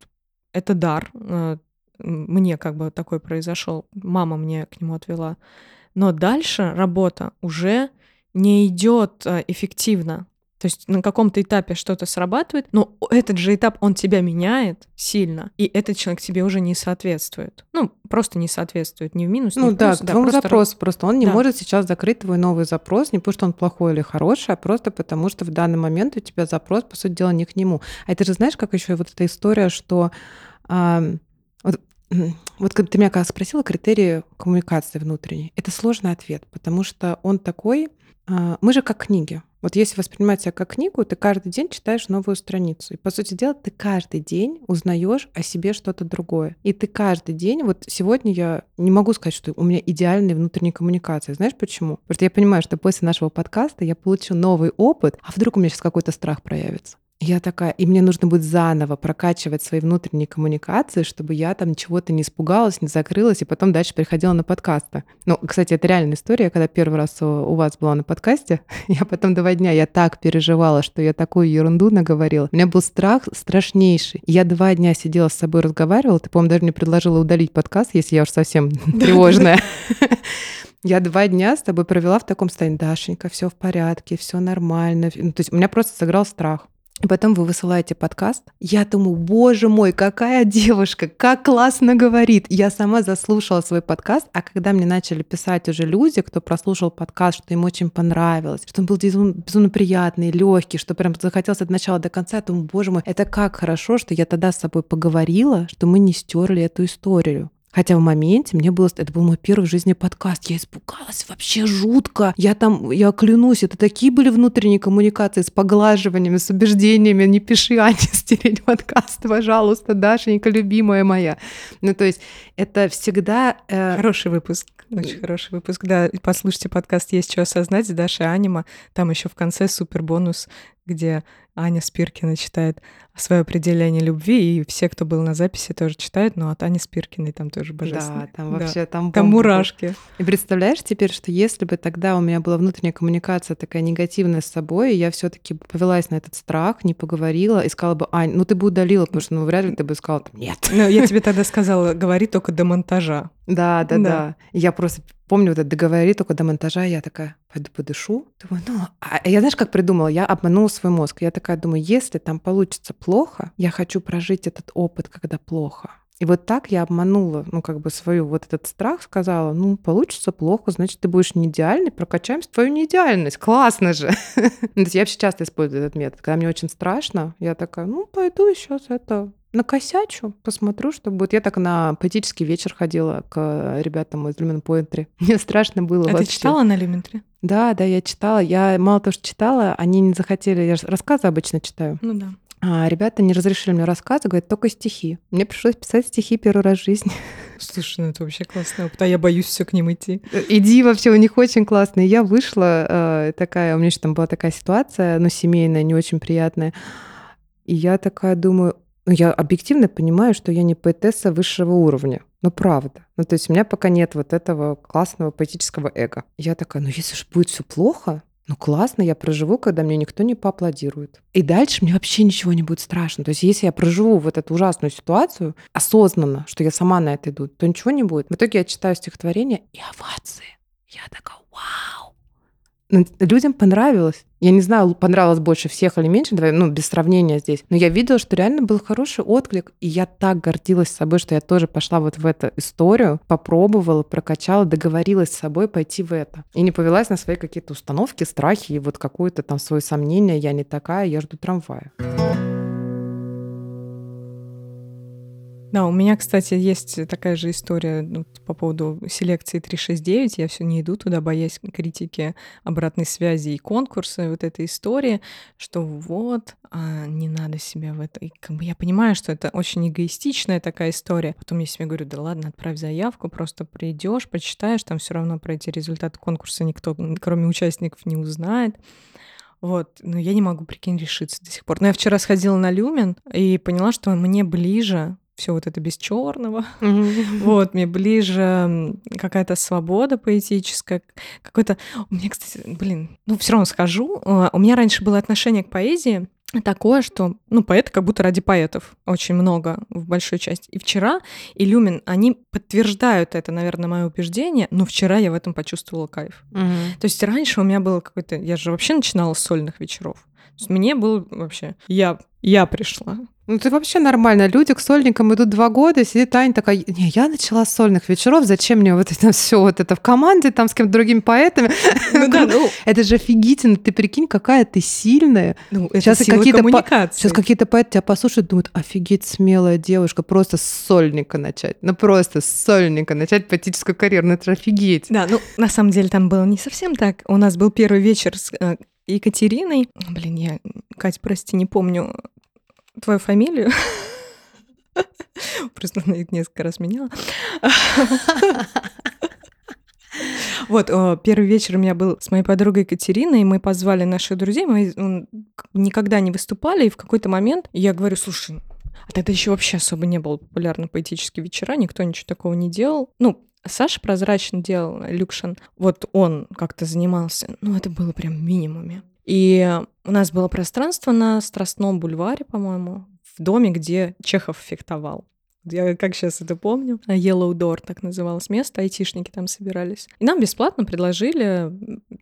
это дар. Э, мне как бы такой произошел. Мама мне к нему отвела. Но дальше работа уже не идет э, эффективно. То есть на каком-то этапе что-то срабатывает, но этот же этап, он тебя меняет сильно, и этот человек тебе уже не соответствует. Ну, просто не соответствует, не в минус, ну, не в да, плюс. да, твоему просто... запросу просто. Он не Да. может сейчас закрыть твой новый запрос, не потому что он плохой или хороший, а просто потому что в данный момент у тебя запрос, по сути дела, не к нему. А это же знаешь, как еще вот эта история, что а, вот, когда ты меня как спросила критерии коммуникации внутренней, это сложный ответ, потому что он такой, а, мы же как книги. Вот если воспринимать себя как книгу, ты каждый день читаешь новую страницу. И, по сути дела, ты каждый день узнаешь о себе что-то другое. И ты каждый день, вот сегодня я не могу сказать, что у меня идеальные внутренние коммуникации. Знаешь почему? Потому что я понимаю, что после нашего подкаста я получу новый опыт, а вдруг у меня сейчас какой-то страх проявится. Я такая, и мне нужно будет заново прокачивать свои внутренние коммуникации, чтобы я там чего-то не испугалась, не закрылась, и потом дальше приходила на подкасты. Ну, кстати, это реальная история. Я когда первый раз у у вас была на подкасте, я потом два дня, я так переживала, что я такую ерунду наговорила. У меня был страх страшнейший. Я два дня сидела с собой, разговаривала. Ты, по-моему, даже мне предложила удалить подкаст, если я уж совсем тревожная. Я два дня с тобой провела в таком состоянии. Дашенька, все в порядке, все нормально. Ну, то есть у меня просто сыграл страх. И потом вы высылаете подкаст. Я думаю, боже мой, какая девушка, как классно говорит. Я сама заслушала свой подкаст, а когда мне начали писать уже люди, кто прослушал подкаст, что им очень понравилось, что он был безумно, безумно приятный, легкий, что прям захотелось от начала до конца, я думаю, боже мой, это как хорошо, что я тогда с собой поговорила, что мы не стерли эту историю. Хотя в моменте мне было... Это был мой первый в жизни подкаст. Я испугалась вообще жутко. Я там, я клянусь, это такие были внутренние коммуникации с поглаживаниями, с убеждениями. Не пиши, Аня, стереть подкаст, пожалуйста, Дашенька, любимая моя. Ну, то есть это всегда... э, Хороший выпуск. Очень хороший выпуск. Да, послушайте подкаст «Есть что осознать» с Дашей Анима. Там еще в конце супер бонус, где Аня Спиркина читает свое определение любви, и все, кто был на записи, тоже читают, но от Ани Спиркиной там тоже божественно. Да, там вообще там, Там была. мурашки. И представляешь теперь, что если бы тогда у меня была внутренняя коммуникация такая негативная с собой, и я все таки повелась на этот страх, не поговорила, и сказала бы, Ань, ну ты бы удалила, потому что ну, вряд ли ты бы сказала, там, нет. Ну, я тебе тогда сказала, говори только до монтажа. Да, да, Да. да. Я просто помню вот это договори только до монтажа, я такая, пойду подышу. Думаю, ну, а я знаешь, как придумала? Я обманула свой мозг. Я такая думаю, если там получится плохо, я хочу прожить этот опыт, когда плохо. И вот так я обманула, ну, как бы свою вот этот страх, сказала, ну, получится плохо, значит, ты будешь не идеальный, прокачаем твою неидеальность. Классно же. Я вообще часто использую этот метод. Когда мне очень страшно, я такая, ну, пойду сейчас это накосячу, посмотрю, что будет. Я так на поэтический вечер ходила к ребятам из Lumen Poetry. Мне страшно было А ты вообще. читала на Лиментре? Да, да, я читала. Я мало того, что читала, они не захотели... Я же рассказы обычно читаю. Ну да. А ребята не разрешили мне рассказы, говорят, только стихи. Мне пришлось писать стихи первый раз в жизни. Слушай, ну это вообще классный опыт, а я боюсь все к ним идти. Иди вообще, у них очень классные. Я вышла э, такая, у меня еще там была такая ситуация, ну, семейная, не очень приятная. И я такая думаю, ну, я объективно понимаю, что я не поэтесса высшего уровня. Ну, правда. Ну, то есть у меня пока нет вот этого классного поэтического эго. Я такая, ну, если же будет все плохо, ну классно, я проживу, когда мне никто не поаплодирует. И дальше мне вообще ничего не будет страшно. То есть если я проживу вот эту ужасную ситуацию осознанно, что я сама на это иду, то ничего не будет. В итоге я читаю стихотворение и овации. Я такая, вау! Людям понравилось. Я не знаю, понравилось больше всех или меньше, давай, ну, без сравнения здесь. Но я видела, что реально был хороший отклик, и я так гордилась собой, что я тоже пошла вот в эту историю, попробовала, прокачала, договорилась с собой пойти в это. И не повелась на свои какие-то установки, страхи и вот какое-то там свое сомнение, я не такая, я жду трамвая. Да, у меня, кстати, есть такая же история ну, по поводу селекции 369. Я все не иду туда, боясь критики, обратной связи и конкурса, и вот этой истории, что вот, а, не надо себя в это. И как бы я понимаю, что это очень эгоистичная такая история. Потом я себе говорю, да ладно, отправь заявку, просто придешь, почитаешь, там все равно про эти результаты конкурса никто, кроме участников, не узнает. Вот, но я не могу, прикинь, решиться до сих пор. Но я вчера сходила на Люмен и поняла, что мне ближе все вот это без черного. Вот, мне ближе какая-то свобода поэтическая, какой-то... У меня, кстати, блин, ну все равно скажу, а, у меня раньше было отношение к поэзии, такое, что, ну, поэты как будто ради поэтов очень много в большой части. И вчера и Люмин, они подтверждают это, наверное, мое убеждение, но вчера я в этом почувствовала кайф. Угу. То есть раньше у меня было какое-то... Я же вообще начинала с сольных вечеров. Мне было вообще... Я, я пришла. Ну, ты вообще нормально. Люди к сольникам идут два года, сидит Таня такая, не, я начала с сольных вечеров, зачем мне вот это все вот это в команде, там с кем-то другими поэтами? Ну, да, ну, это же офигительно. Ты прикинь, какая ты сильная. Ну, это сейчас какие-то по... Сейчас какие-то поэты тебя послушают, думают, офигеть, смелая девушка, просто с сольника начать. Ну, просто с сольника начать поэтическую карьеру. Ну, это же офигеть. Да, ну, на самом деле там было не совсем так. У нас был первый вечер с э, Екатериной. Блин, я, Кать, прости, не помню твою фамилию. Просто она их несколько раз меняла. Вот, первый вечер у меня был с моей подругой Екатериной, и мы позвали наших друзей, мы никогда не выступали, и в какой-то момент я говорю, слушай, а тогда еще вообще особо не было популярно поэтические вечера, никто ничего такого не делал. Ну, Саша прозрачно делал, Люкшин, вот он как-то занимался, ну, это было прям минимуме. И у нас было пространство на Страстном бульваре, по-моему, в доме, где Чехов фехтовал. Я как сейчас это помню. Yellow Door так называлось место, айтишники там собирались. И нам бесплатно предложили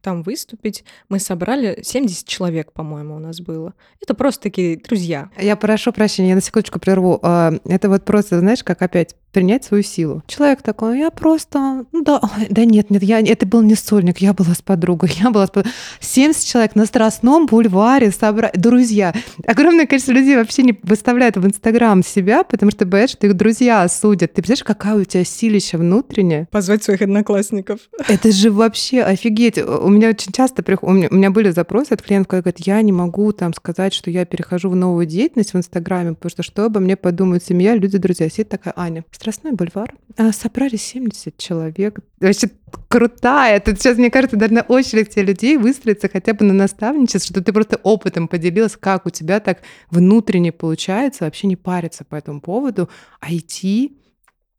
там выступить. Мы собрали 70 человек, по-моему, у нас было. Это просто такие друзья. Я прошу прощения, я на секундочку прерву. А, это вот просто, знаешь, как опять принять свою силу. Человек такой, я просто, ну да, да нет, нет, я, это был не сольник, я была с подругой, я была с подругой. 70 человек на Страстном бульваре собрать, друзья. Огромное количество людей вообще не выставляют в Инстаграм себя, потому что боятся, что их друзья осудят. Ты представляешь, какая у тебя силища внутренняя? Позвать своих одноклассников. Это же вообще офигеть. У меня очень часто приходят, у меня, у меня были запросы от клиентов, которые говорят, я не могу там сказать, что я перехожу в новую деятельность в Инстаграме, потому что что обо мне подумают семья, люди, друзья. Сидит такая, Аня, Страстной бульвар. А, собрали 70 человек. Вообще крутая. Тут сейчас, мне кажется, должна очередь тебе людей выстроиться хотя бы на наставничество, что ты просто опытом поделилась, как у тебя так внутренне получается вообще не париться по этому поводу, а идти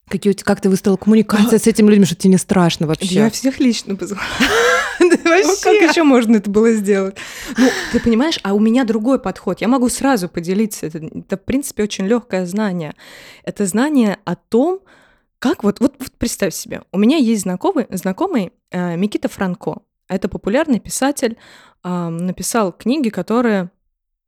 Какие, как ты выстроила коммуникация с этими людьми, что тебе не страшно вообще? Я всех лично позвала. Ну, как еще можно это было сделать? Ну, ты понимаешь, а у меня другой подход. Я могу сразу поделиться. Это, это в принципе, очень легкое знание. Это знание о том, как вот, вот, вот представь себе, у меня есть знакомый, знакомый э, Микита Франко. Это популярный писатель, э, написал книги, которые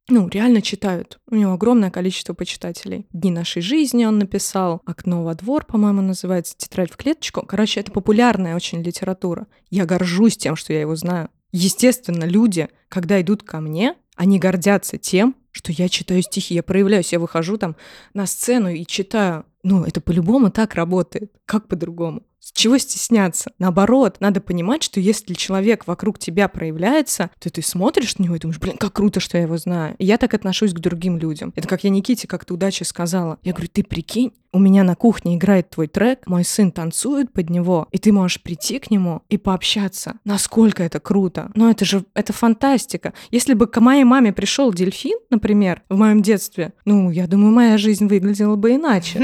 ну, реально читают. У него огромное количество почитателей. «Дни нашей жизни» он написал, «Окно во двор», по-моему, называется, «Тетрадь в клеточку». Короче, это популярная очень литература. Я горжусь тем, что я его знаю. Естественно, люди, когда идут ко мне, они гордятся тем, что я читаю стихи, я проявляюсь, я выхожу там на сцену и читаю. Ну, это по-любому так работает. Как по-другому? С чего стесняться? Наоборот, надо понимать, что если человек вокруг тебя проявляется, то ты смотришь на него и думаешь, блин, как круто, что я его знаю. И я так отношусь к другим людям. Это как я Никите как-то удачи сказала. Я говорю, ты прикинь, у меня на кухне играет твой трек, мой сын танцует под него, и ты можешь прийти к нему и пообщаться. Насколько это круто. Но это же, это фантастика. Если бы к моей маме пришел дельфин, например, в моем детстве, ну, я думаю, моя жизнь выглядела бы иначе.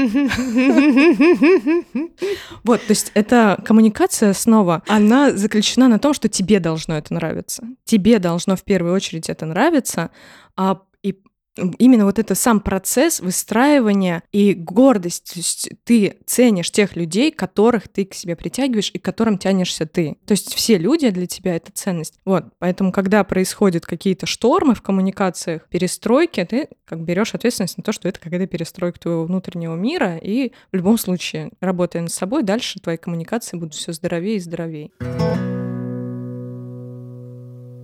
Вот, то есть эта коммуникация снова, она заключена на том, что тебе должно это нравиться. Тебе должно в первую очередь это нравиться, а именно вот это сам процесс выстраивания и гордость. То есть ты ценишь тех людей, которых ты к себе притягиваешь и к которым тянешься ты. То есть все люди для тебя — это ценность. Вот, поэтому, когда происходят какие-то штормы в коммуникациях, перестройки, ты как берешь ответственность на то, что это какая-то перестройка твоего внутреннего мира, и в любом случае, работая над собой, дальше твои коммуникации будут все здоровее и здоровее.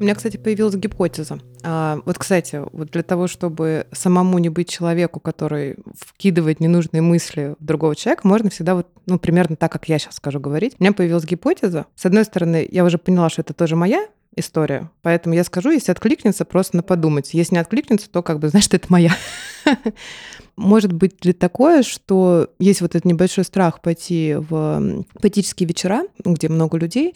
У меня, кстати, появилась гипотеза. А, вот, кстати, вот для того, чтобы самому не быть человеку, который вкидывает ненужные мысли в другого человека, можно всегда вот, ну, примерно так, как я сейчас скажу говорить. У меня появилась гипотеза. С одной стороны, я уже поняла, что это тоже моя история. Поэтому я скажу, если откликнется, просто на подумать. Если не откликнется, то как бы, значит, это моя. Может быть ли такое, что есть вот этот небольшой страх пойти в поэтические вечера, где много людей,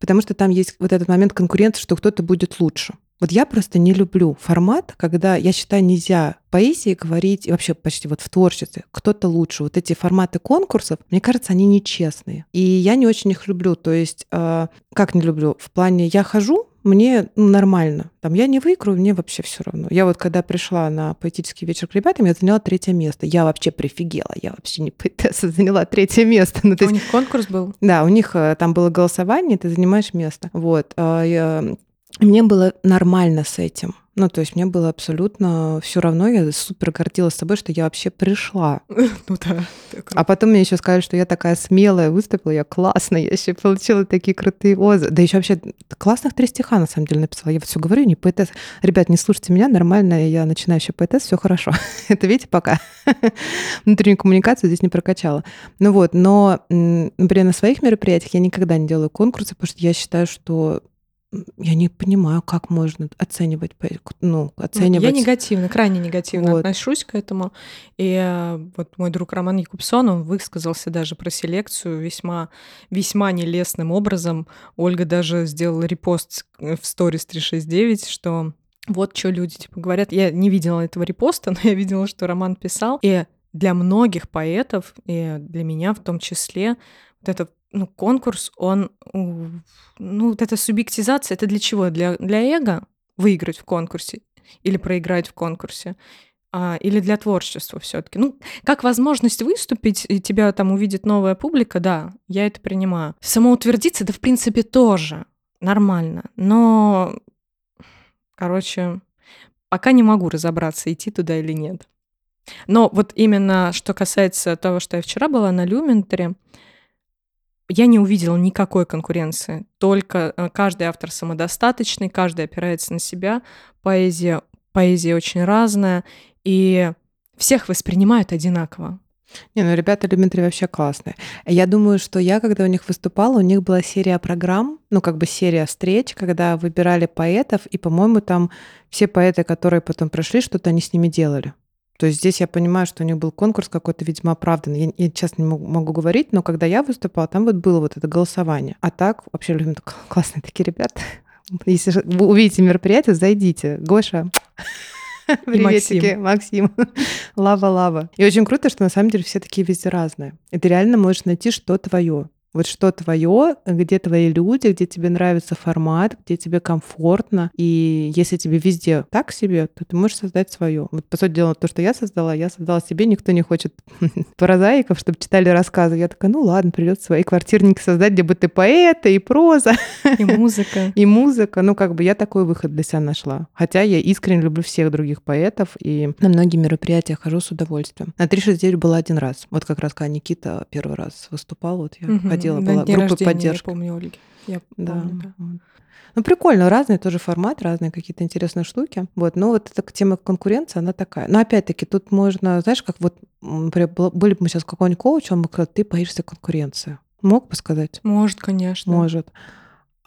потому что там есть вот этот момент конкуренции, что кто-то будет лучше. Вот я просто не люблю формат, когда, я считаю, нельзя поэзии говорить, и вообще почти вот в творчестве, кто-то лучше. Вот эти форматы конкурсов, мне кажется, они нечестные. И я не очень их люблю. То есть, э, как не люблю? В плане, я хожу, мне ну, нормально. Там я не выиграю, мне вообще все равно. Я вот когда пришла на поэтический вечер к ребятам, я заняла третье место. Я вообще прифигела. Я вообще не поэтесса, заняла третье место. Ну, то есть... У них конкурс был? Да, у них э, там было голосование, ты занимаешь место. Вот. А мне было нормально с этим. Ну, то есть мне было абсолютно все равно, я супер гордилась собой, что я вообще пришла. Ну да. А потом мне еще сказали, что я такая смелая выступила, я классная, я еще получила такие крутые отзывы. Да еще вообще классных три стиха на самом деле написала. Я все говорю, не поэтесс. Ребят, не слушайте меня, нормально, я начинающая поэтесс, все хорошо. Это видите, пока внутреннюю коммуникацию здесь не прокачала. Ну вот, но, например, на своих мероприятиях я никогда не делаю конкурсы, потому что я считаю, что я не понимаю, как можно оценивать, ну, оценивать. Я негативно, крайне негативно вот. отношусь к этому. И э, вот мой друг Роман Якубсон, он высказался даже про селекцию весьма, весьма нелестным образом. Ольга даже сделала репост в сторис 369, что вот что люди типа говорят. Я не видела этого репоста, но я видела, что Роман писал. И для многих поэтов, и для меня в том числе, вот это ну, конкурс, он, ну, вот эта субъектизация, это для чего? Для, для эго выиграть в конкурсе или проиграть в конкурсе? А, или для творчества все-таки. Ну, как возможность выступить, и тебя там увидит новая публика, да, я это принимаю. Самоутвердиться, да, в принципе, тоже нормально. Но, короче, пока не могу разобраться, идти туда или нет. Но вот именно что касается того, что я вчера была на Люментере, я не увидела никакой конкуренции. Только э, каждый автор самодостаточный, каждый опирается на себя. Поэзия, поэзия очень разная, и всех воспринимают одинаково. Не, ну ребята Элементари вообще классные. Я думаю, что я, когда у них выступала, у них была серия программ, ну как бы серия встреч, когда выбирали поэтов, и, по-моему, там все поэты, которые потом прошли, что-то они с ними делали. То есть здесь я понимаю, что у них был конкурс какой-то, видимо, оправданный. Я, я честно не могу, могу говорить, но когда я выступала, там вот было вот это голосование. А так, вообще, любим классные такие ребята. Если вы увидите мероприятие, зайдите. Гоша, Приветики, Максим. Лава-лава. И очень круто, что на самом деле все такие везде разные. И ты реально можешь найти, что твое. Вот что твое, где твои люди, где тебе нравится формат, где тебе комфортно. И если тебе везде так себе, то ты можешь создать свое. Вот, по сути дела, то, что я создала, я создала себе. Никто не хочет прозаиков, чтобы читали рассказы. Я такая, ну ладно, придется свои квартирники создать, где бы ты поэта, и проза. И музыка. И музыка. Ну, как бы я такой выход для себя нашла. Хотя я искренне люблю всех других поэтов, и на многие мероприятия хожу с удовольствием. На 369 была один раз. Вот как раз, когда Никита первый раз выступал, вот я ходила, была группа поддержки. Я помню Ольги. Я да. Помню, да. Ну, прикольно, разные тоже формат, разные какие-то интересные штуки. Вот, но вот эта тема конкуренции, она такая. Но опять-таки, тут можно, знаешь, как вот, например, были бы мы сейчас какой-нибудь коуч, он бы сказал, ты боишься конкуренции. Мог бы сказать? Может, конечно. Может.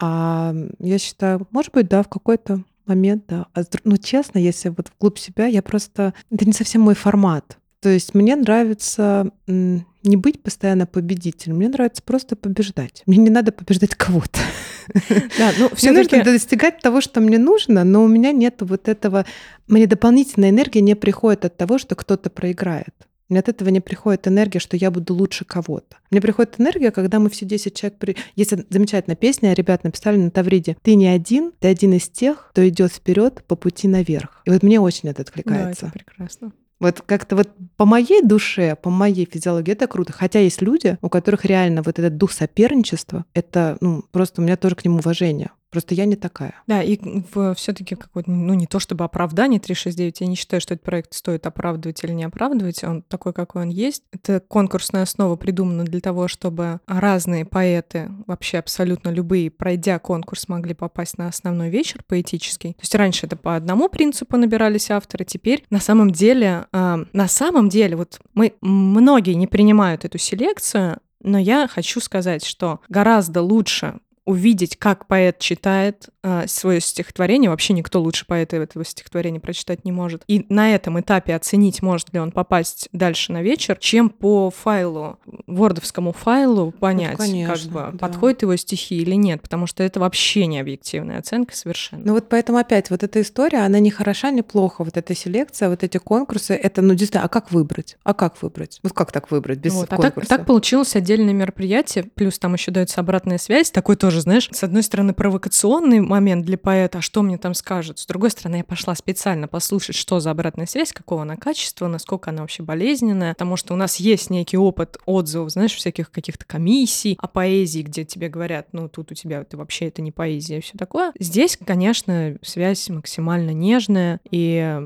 А я считаю, может быть, да, в какой-то момент, да. А, ну, честно, если вот вглубь себя, я просто... Это не совсем мой формат. То есть мне нравится не быть постоянно победителем, мне нравится просто побеждать. Мне не надо побеждать кого-то. Да, ну, все нужно достигать того, что мне нужно, но у меня нет вот этого... Мне дополнительная энергия не приходит от того, что кто-то проиграет. Мне от этого не приходит энергия, что я буду лучше кого-то. Мне приходит энергия, когда мы все 10 человек... При... Есть замечательная песня, ребят написали на Тавриде. Ты не один, ты один из тех, кто идет вперед по пути наверх. И вот мне очень это откликается. Да, это прекрасно. Вот как-то вот по моей душе, по моей физиологии это круто. Хотя есть люди, у которых реально вот этот дух соперничества, это ну, просто у меня тоже к нему уважение. Просто я не такая. Да, и все-таки какое-то, ну, не то чтобы оправдание 369, я не считаю, что этот проект стоит оправдывать или не оправдывать, он такой, какой он есть. Это конкурсная основа придумана для того, чтобы разные поэты, вообще абсолютно любые, пройдя конкурс, могли попасть на основной вечер поэтический. То есть раньше это по одному принципу набирались авторы, теперь на самом деле, э, на самом деле, вот мы, многие не принимают эту селекцию, но я хочу сказать, что гораздо лучше увидеть, как поэт читает э, свое стихотворение. Вообще никто лучше поэта этого стихотворения прочитать не может. И на этом этапе оценить, может ли он попасть дальше на вечер, чем по файлу, вордовскому файлу понять, ну, конечно, как бы, да. подходит его стихи или нет, потому что это вообще не объективная оценка совершенно. Ну вот поэтому опять вот эта история, она не хороша, не плохо. Вот эта селекция, вот эти конкурсы, это, ну, действительно, а как выбрать? А как выбрать? Вот как так выбрать без вот, конкурса? А так, так получилось отдельное мероприятие, плюс там еще дается обратная связь, такой тоже, знаешь, с одной стороны провокационный момент для поэта, а что мне там скажут? С другой стороны, я пошла специально послушать, что за обратная связь, какого она качества, насколько она вообще болезненная, потому что у нас есть некий опыт отзывов, знаешь, всяких каких-то комиссий о поэзии, где тебе говорят, ну, тут у тебя ты вообще это не поэзия, все такое. Здесь, конечно, связь максимально нежная, и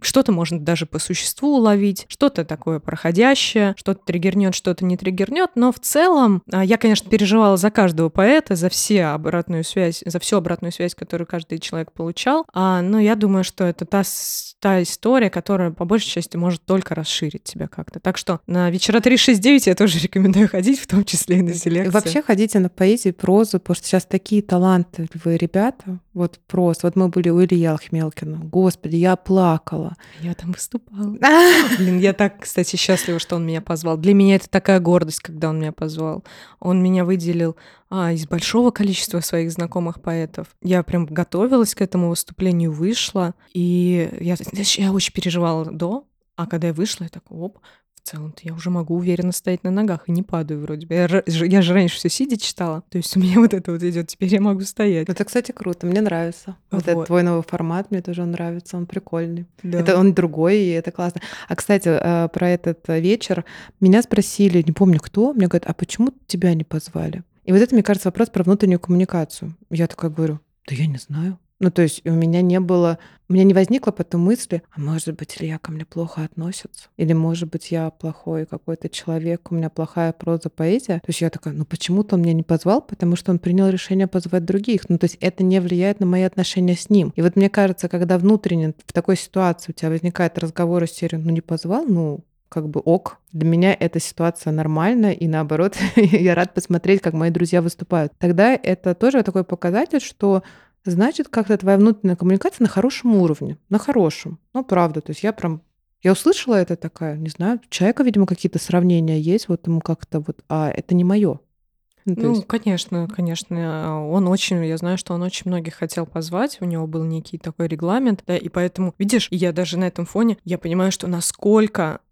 что-то можно даже по существу уловить, что-то такое проходящее, что-то триггернет, что-то не триггернет, но в целом а, я, конечно, переживала за каждого поэта, за все обратную связь, за всю обратную связь, которую каждый человек получал, а, но я думаю, что это та, та история, которая по большей части может только расширить тебя как-то. Так что на вечера 369 я тоже рекомендую ходить, в том числе и на селекцию. Вообще ходите на поэзию, прозу, потому что сейчас такие талантливые ребята, вот просто. Вот мы были у Ильи Алхмелкина. Господи, я плакала. Я там выступала. Блин, я так, кстати, счастлива, что он меня позвал. Для меня это такая гордость, когда он меня позвал. Он меня выделил а, из большого количества своих знакомых поэтов. Я прям готовилась к этому выступлению, вышла, и я, я очень переживала до, а когда я вышла, я так, оп, в целом-то я уже могу уверенно стоять на ногах и не падаю вроде бы. Я, я же раньше все сидя читала, то есть у меня вот это вот идет, теперь я могу стоять. Это, кстати, круто, мне нравится. Вот, вот этот твой новый формат, мне тоже он нравится, он прикольный. Да. Это он другой, и это классно. А, кстати, э, про этот вечер меня спросили, не помню кто, мне говорят, а почему тебя не позвали? И вот это, мне кажется, вопрос про внутреннюю коммуникацию. Я такая говорю, да я не знаю. Ну, то есть у меня не было, у меня не возникло потом мысли, а может быть, Илья ко мне плохо относится? Или, может быть, я плохой какой-то человек, у меня плохая проза, поэзия? То есть я такая, ну почему-то он меня не позвал, потому что он принял решение позвать других. Ну, то есть это не влияет на мои отношения с ним. И вот мне кажется, когда внутренне в такой ситуации у тебя возникает разговор из серии, ну не позвал, ну как бы ок. Для меня эта ситуация нормальная, и наоборот, я рад посмотреть, как мои друзья выступают. Тогда это тоже такой показатель, что значит, как-то твоя внутренняя коммуникация на хорошем уровне, на хорошем. Ну, правда, то есть я прям я услышала это такая, не знаю, у человека, видимо, какие-то сравнения есть, вот ему как-то вот, а это не мое. Ну, ну есть... конечно, конечно. Он очень, я знаю, что он очень многих хотел позвать, у него был некий такой регламент, да, и поэтому, видишь, я даже на этом фоне, я понимаю, что насколько а,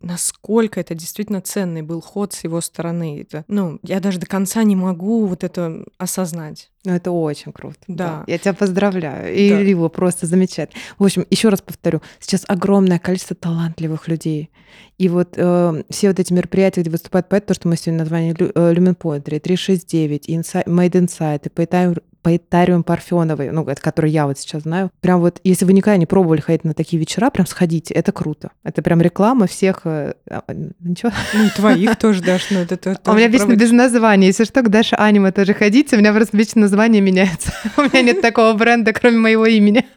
насколько это действительно ценный был ход с его стороны. Это, ну, я даже до конца не могу вот это осознать. Ну, это очень круто. Да. да. Я тебя поздравляю. И да. Ливу просто замечательно. В общем, еще раз повторю, сейчас огромное количество талантливых людей. И вот э, все вот эти мероприятия, где выступают поэты, то, что мы сегодня назвали Lumen Poetry, 369, Inside, Made Inside, и Poetry поэтариум Парфеновой, ну, это который я вот сейчас знаю. Прям вот, если вы никогда не пробовали ходить на такие вечера, прям сходите, это круто. Это прям реклама всех... Э, а, ничего? Ну, твоих тоже, Даш, ну, это тоже У меня вечно без названия. Если что, к Даше Анима тоже ходите, у меня просто вечно название меняется. У меня нет такого бренда, кроме моего имени.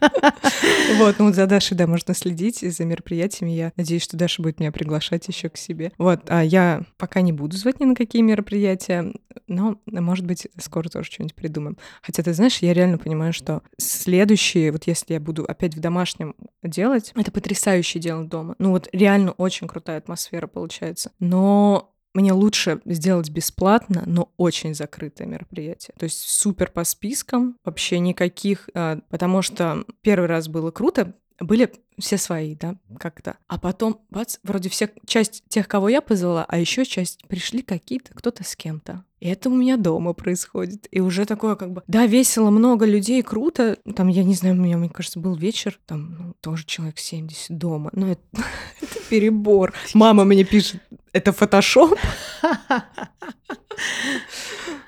Вот, ну, за Дашей, да, можно следить за мероприятиями. Я надеюсь, что Даша будет меня приглашать еще к себе. Вот, а я пока не буду звать ни на какие мероприятия, но, может быть, скоро тоже что-нибудь придумаем. Хотя, ты знаешь, я реально понимаю, что следующие, вот если я буду опять в домашнем делать, это потрясающе делать дома. Ну вот реально очень крутая атмосфера получается. Но мне лучше сделать бесплатно, но очень закрытое мероприятие. То есть супер по спискам, вообще никаких, а, потому что первый раз было круто, были все свои, да, как-то. А потом, бац, вроде все, часть тех, кого я позвала, а еще часть пришли какие-то, кто-то с кем-то. И это у меня дома происходит. И уже такое как бы, да, весело, много людей, круто. Там, я не знаю, у меня, мне кажется, был вечер, там, ну, тоже человек 70 дома. Ну, это, это перебор. Мама мне пишет, это фотошоп?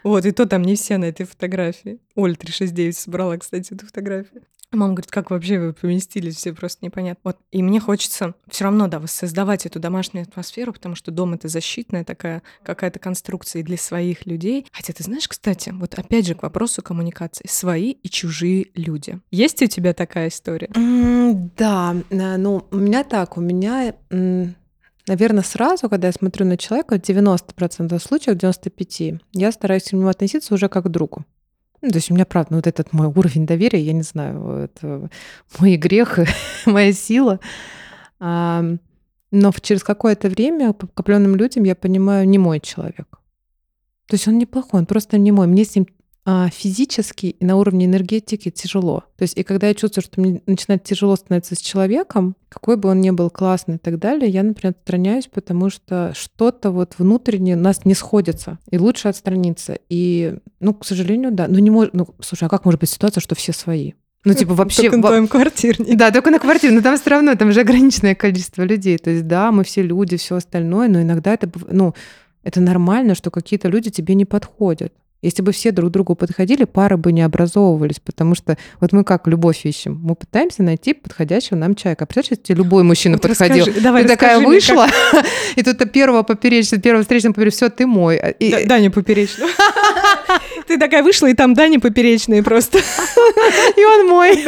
Вот, и то там не все на этой фотографии. Оль 369 собрала, кстати, эту фотографию. Мама говорит, как вообще вы поместились, все просто непонятно. Вот, и мне хочется все равно, да, воссоздавать эту домашнюю атмосферу, потому что дом — это защитная такая какая-то конструкция для своих людей. Хотя ты знаешь, кстати, вот опять же к вопросу коммуникации. Свои и чужие люди. Есть у тебя такая история? Mm, да, э, ну, у меня так, у меня наверное, сразу, когда я смотрю на человека, в 90% случаев, 95%, я стараюсь к нему относиться уже как к другу. Ну, то есть у меня, правда, вот этот мой уровень доверия, я не знаю, это мой грех, моя сила. Но через какое-то время по копленным людям я понимаю, не мой человек. То есть он неплохой, он просто не мой. Мне с ним а, физически и на уровне энергетики тяжело. То есть и когда я чувствую, что мне начинает тяжело становиться с человеком, какой бы он ни был классный и так далее, я, например, отстраняюсь, потому что что-то вот внутренне у нас не сходится, и лучше отстраниться. И, ну, к сожалению, да. Ну, не может, ну, слушай, а как может быть ситуация, что все свои? Ну, типа, вообще... Только на твоем квартирне. Да, только на квартире. Но там все равно, там же ограниченное количество людей. То есть, да, мы все люди, все остальное, но иногда это, ну, это нормально, что какие-то люди тебе не подходят. Если бы все друг другу подходили, пары бы не образовывались, потому что вот мы как любовь ищем, мы пытаемся найти подходящего нам человека. Представляешь, если тебе любой мужчина вот подходил, расскажи, давай, ты такая вышла, как... и тут первого поперечного, первого встречного поперечного, все, ты мой. И... Да, Даня поперечного. Ты такая вышла, и там Даня поперечный просто. И он мой.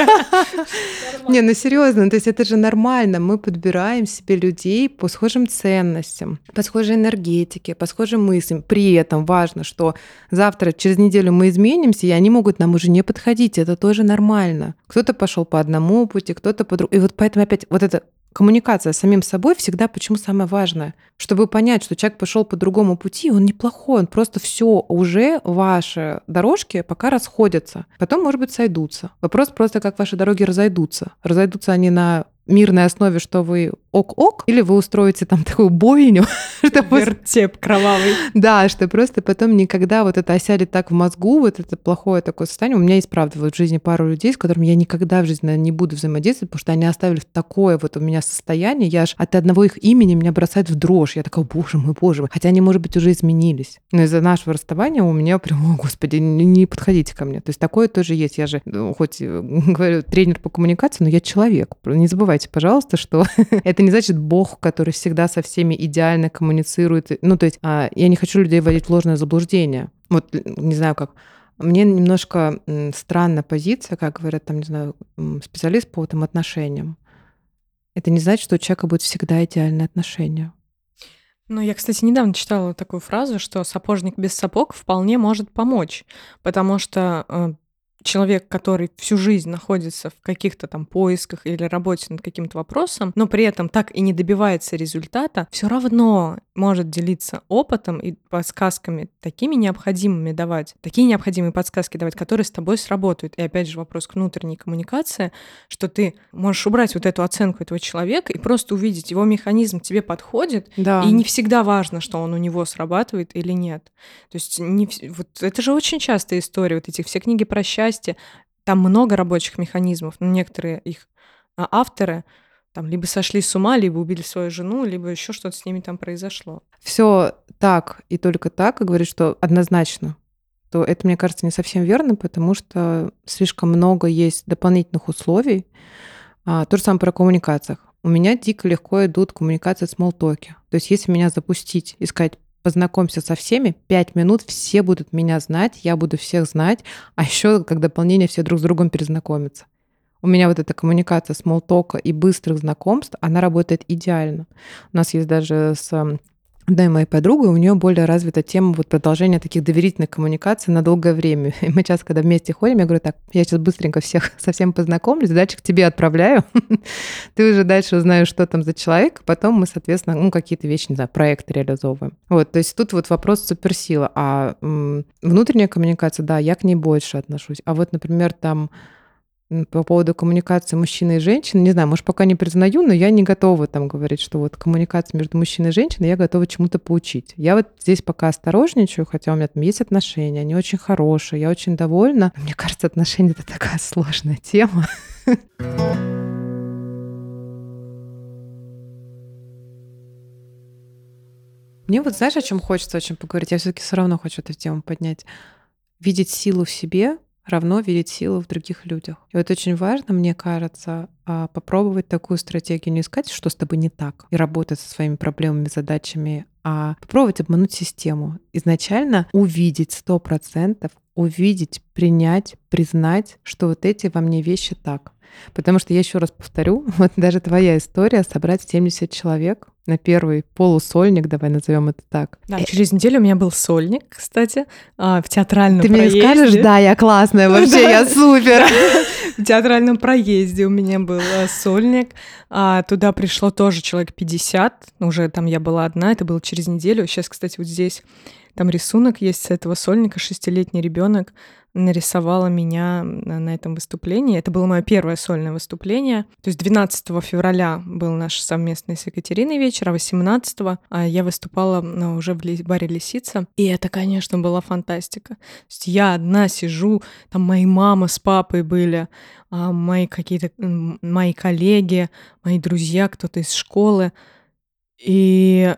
Не, ну серьезно, то есть это же нормально. Мы подбираем себе людей по схожим ценностям, по схожей энергетике, по схожим мыслям. При этом важно, что завтра, через неделю мы изменимся, и они могут нам уже не подходить. Это тоже нормально. Кто-то пошел по одному пути, кто-то по другому. И вот поэтому опять вот это коммуникация с самим собой всегда почему самое важное. Чтобы понять, что человек пошел по другому пути, он неплохой, он просто все уже ваши дорожки пока расходятся. Потом, может быть, сойдутся. Вопрос просто, как ваши дороги разойдутся. Разойдутся они на мирной основе, что вы ок-ок, или вы устроите там такую бойню. Вертеп кровавый. Да, что просто потом никогда вот это осядет так в мозгу, вот это плохое такое состояние. У меня есть, правда, вот в жизни пару людей, с которыми я никогда в жизни не буду взаимодействовать, потому что они оставили такое вот у меня состояние, я аж от одного их имени меня бросает в дрожь. Я такая, боже мой, боже мой. Хотя они, может быть, уже изменились. Но из-за нашего расставания у меня прям, о, господи, не, подходите ко мне. То есть такое тоже есть. Я же, ну, хоть э, говорю, тренер по коммуникации, но я человек. Не забывайте, пожалуйста, что это не значит Бог, который всегда со всеми идеально коммуницирует. Ну, то есть а, я не хочу людей вводить в ложное заблуждение. Вот, не знаю как. Мне немножко странная позиция, как говорят там, не знаю, специалист по этим отношениям. Это не значит, что у человека будет всегда идеальные отношения. Ну, я, кстати, недавно читала такую фразу, что сапожник без сапог вполне может помочь, потому что э, человек, который всю жизнь находится в каких-то там поисках или работе над каким-то вопросом, но при этом так и не добивается результата, все равно может делиться опытом и подсказками такими необходимыми давать, такие необходимые подсказки давать, которые с тобой сработают. И опять же вопрос к внутренней коммуникации, что ты можешь убрать вот эту оценку этого человека и просто увидеть, его механизм тебе подходит, да. и не всегда важно, что он у него срабатывает или нет. То есть не, вот это же очень частая история, вот эти все книги про счастье, там много рабочих механизмов, но некоторые их а, авторы там либо сошли с ума, либо убили свою жену, либо еще что-то с ними там произошло. Все так и только так, и говорит, что однозначно, то это, мне кажется, не совсем верно, потому что слишком много есть дополнительных условий. А, то же самое про коммуникациях. У меня дико легко идут коммуникации с молтоки. То есть если меня запустить и сказать, познакомься со всеми, пять минут все будут меня знать, я буду всех знать, а еще как дополнение все друг с другом перезнакомятся. У меня вот эта коммуникация смолтока и быстрых знакомств, она работает идеально. У нас есть даже с одной моей подругой, у нее более развита тема вот продолжения таких доверительных коммуникаций на долгое время. И мы часто, когда вместе ходим, я говорю, так, я сейчас быстренько всех совсем познакомлюсь, дальше к тебе отправляю. Ты уже дальше узнаешь, что там за человек, потом мы, соответственно, ну, какие-то вещи, не знаю, проекты реализовываем. Вот, то есть тут вот вопрос суперсила. А внутренняя коммуникация, да, я к ней больше отношусь. А вот, например, там по поводу коммуникации мужчины и женщины, не знаю, может, пока не признаю, но я не готова там говорить, что вот коммуникация между мужчиной и женщиной, я готова чему-то поучить. Я вот здесь пока осторожничаю, хотя у меня там есть отношения, они очень хорошие, я очень довольна. Мне кажется, отношения — это такая сложная тема. Мне вот знаешь, о чем хочется очень поговорить? Я все-таки все равно хочу эту тему поднять. Видеть силу в себе, равно видеть силу в других людях. И вот очень важно, мне кажется, а, попробовать такую стратегию, не искать, что с тобой не так, и работать со своими проблемами, задачами, а попробовать обмануть систему. Изначально увидеть сто процентов, увидеть, принять, признать, что вот эти во мне вещи так. Потому что я еще раз повторю, вот даже твоя история собрать 70 человек, на первый полусольник, давай назовем это так. Да, через неделю у меня был сольник, кстати, а, в театральном Ты проезде. мне скажешь, да, я классная вообще, я супер. В театральном проезде у меня был э, сольник. А, туда пришло тоже человек 50. Уже там я была одна, это было через неделю. Сейчас, кстати, вот здесь там рисунок есть с этого сольника. Шестилетний ребенок нарисовала меня на этом выступлении. Это было мое первое сольное выступление. То есть 12 февраля был наш совместный с Екатериной вечер, а 18 а, я выступала уже в баре «Лисица». И это, конечно, была фантастика. То есть я одна сижу, там мои мама с папой были, а, мои какие-то мои коллеги, мои друзья, кто-то из школы. И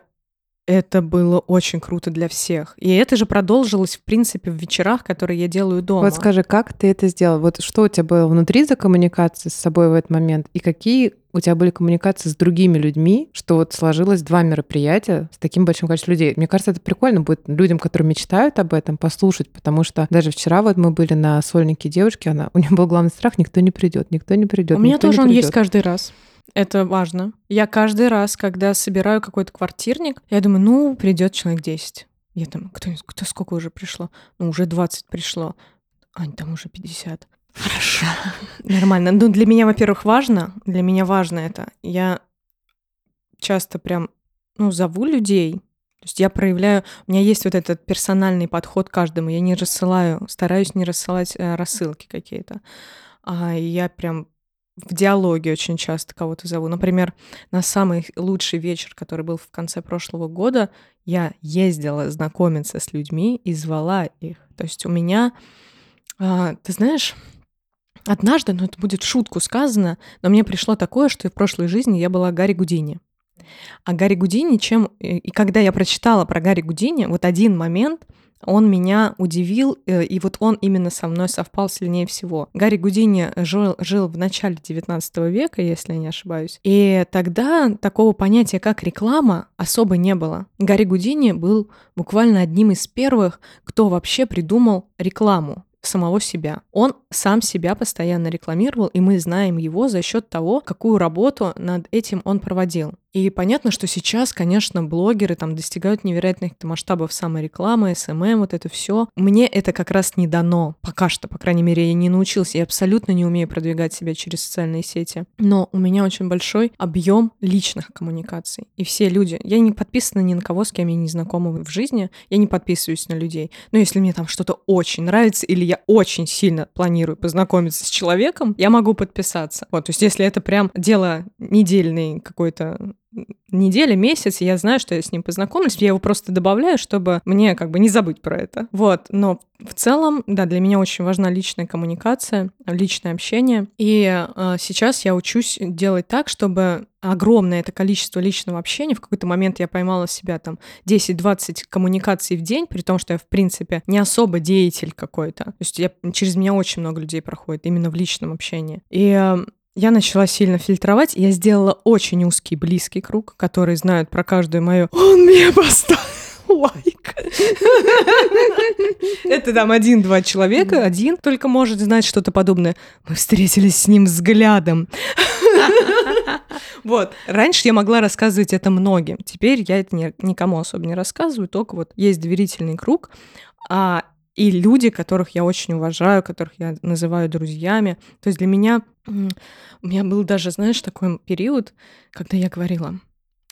это было очень круто для всех. И это же продолжилось, в принципе, в вечерах, которые я делаю дома. Вот скажи, как ты это сделал? Вот что у тебя было внутри за коммуникация с собой в этот момент? И какие у тебя были коммуникации с другими людьми, что вот сложилось два мероприятия с таким большим количеством людей. Мне кажется, это прикольно будет людям, которые мечтают об этом, послушать, потому что даже вчера вот мы были на сольнике девушки, она, у нее был главный страх, никто не придет, никто не придет. У меня тоже он есть каждый раз. Это важно. Я каждый раз, когда собираю какой-то квартирник, я думаю, ну, придет человек 10. Я там, кто, кто сколько уже пришло? Ну, уже 20 пришло. Ань, там уже 50. Хорошо. Нормально. Ну, для меня, во-первых, важно. Для меня важно это. Я часто прям, ну, зову людей. То есть я проявляю... У меня есть вот этот персональный подход к каждому. Я не рассылаю, стараюсь не рассылать э, рассылки какие-то. А я прям в диалоге очень часто кого-то зову. Например, на самый лучший вечер, который был в конце прошлого года, я ездила знакомиться с людьми и звала их. То есть у меня, а, ты знаешь, однажды, ну это будет шутку сказано, но мне пришло такое, что в прошлой жизни я была Гарри Гудини. А Гарри Гудини, чем... И когда я прочитала про Гарри Гудини, вот один момент — он меня удивил, э, и вот он именно со мной совпал сильнее всего. Гарри Гудини жил, жил в начале 19 века, если я не ошибаюсь, и тогда такого понятия, как реклама, особо не было. Гарри Гудини был буквально одним из первых, кто вообще придумал рекламу самого себя. Он сам себя постоянно рекламировал, и мы знаем его за счет того, какую работу над этим он проводил. И понятно, что сейчас, конечно, блогеры там достигают невероятных масштабов саморекламы, SMM, вот это все. Мне это как раз не дано. Пока что, по крайней мере, я не научился. Я абсолютно не умею продвигать себя через социальные сети. Но у меня очень большой объем личных коммуникаций. И все люди... Я не подписана ни на кого, с кем я не знакома в жизни. Я не подписываюсь на людей. Но если мне там что-то очень нравится, или я очень сильно планирую познакомиться с человеком, я могу подписаться. Вот, то есть если это прям дело недельный какой-то неделя, месяц, я знаю, что я с ним познакомлюсь, я его просто добавляю, чтобы мне как бы не забыть про это. Вот, но в целом, да, для меня очень важна личная коммуникация, личное общение. И э, сейчас я учусь делать так, чтобы огромное это количество личного общения, в какой-то момент я поймала себя там 10-20 коммуникаций в день, при том, что я, в принципе, не особо деятель какой-то. То есть я, через меня очень много людей проходит именно в личном общении. И э, я начала сильно фильтровать, я сделала очень узкий, близкий круг, который знают про каждую мою «Он мне поставил лайк». Это там один-два человека, один только может знать что-то подобное. Мы встретились с ним взглядом. Вот. Раньше я могла рассказывать это многим. Теперь я это никому особо не рассказываю, только вот есть доверительный круг. А и люди, которых я очень уважаю, которых я называю друзьями. То есть для меня, у меня был даже, знаешь, такой период, когда я говорила,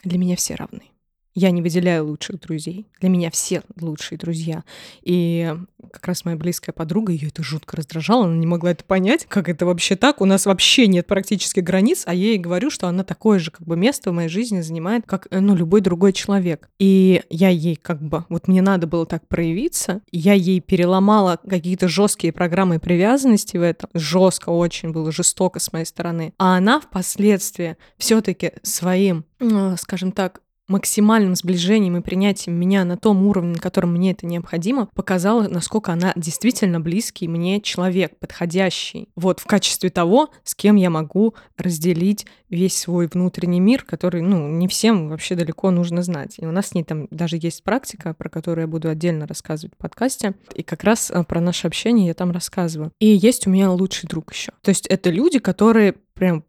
для меня все равны. Я не выделяю лучших друзей. Для меня все лучшие друзья. И как раз моя близкая подруга, ее это жутко раздражало, она не могла это понять, как это вообще так. У нас вообще нет практически границ, а я ей говорю, что она такое же как бы место в моей жизни занимает, как э, ну, любой другой человек. И я ей как бы, вот мне надо было так проявиться, я ей переломала какие-то жесткие программы привязанности в этом. Жестко очень было, жестоко с моей стороны. А она впоследствии все-таки своим, э, скажем так, максимальным сближением и принятием меня на том уровне, на котором мне это необходимо, показала, насколько она действительно близкий мне человек, подходящий. Вот в качестве того, с кем я могу разделить весь свой внутренний мир, который, ну, не всем вообще далеко нужно знать. И у нас с ней там даже есть практика, про которую я буду отдельно рассказывать в подкасте. И как раз э, про наше общение я там рассказываю. И есть у меня лучший друг еще. То есть это люди, которые прям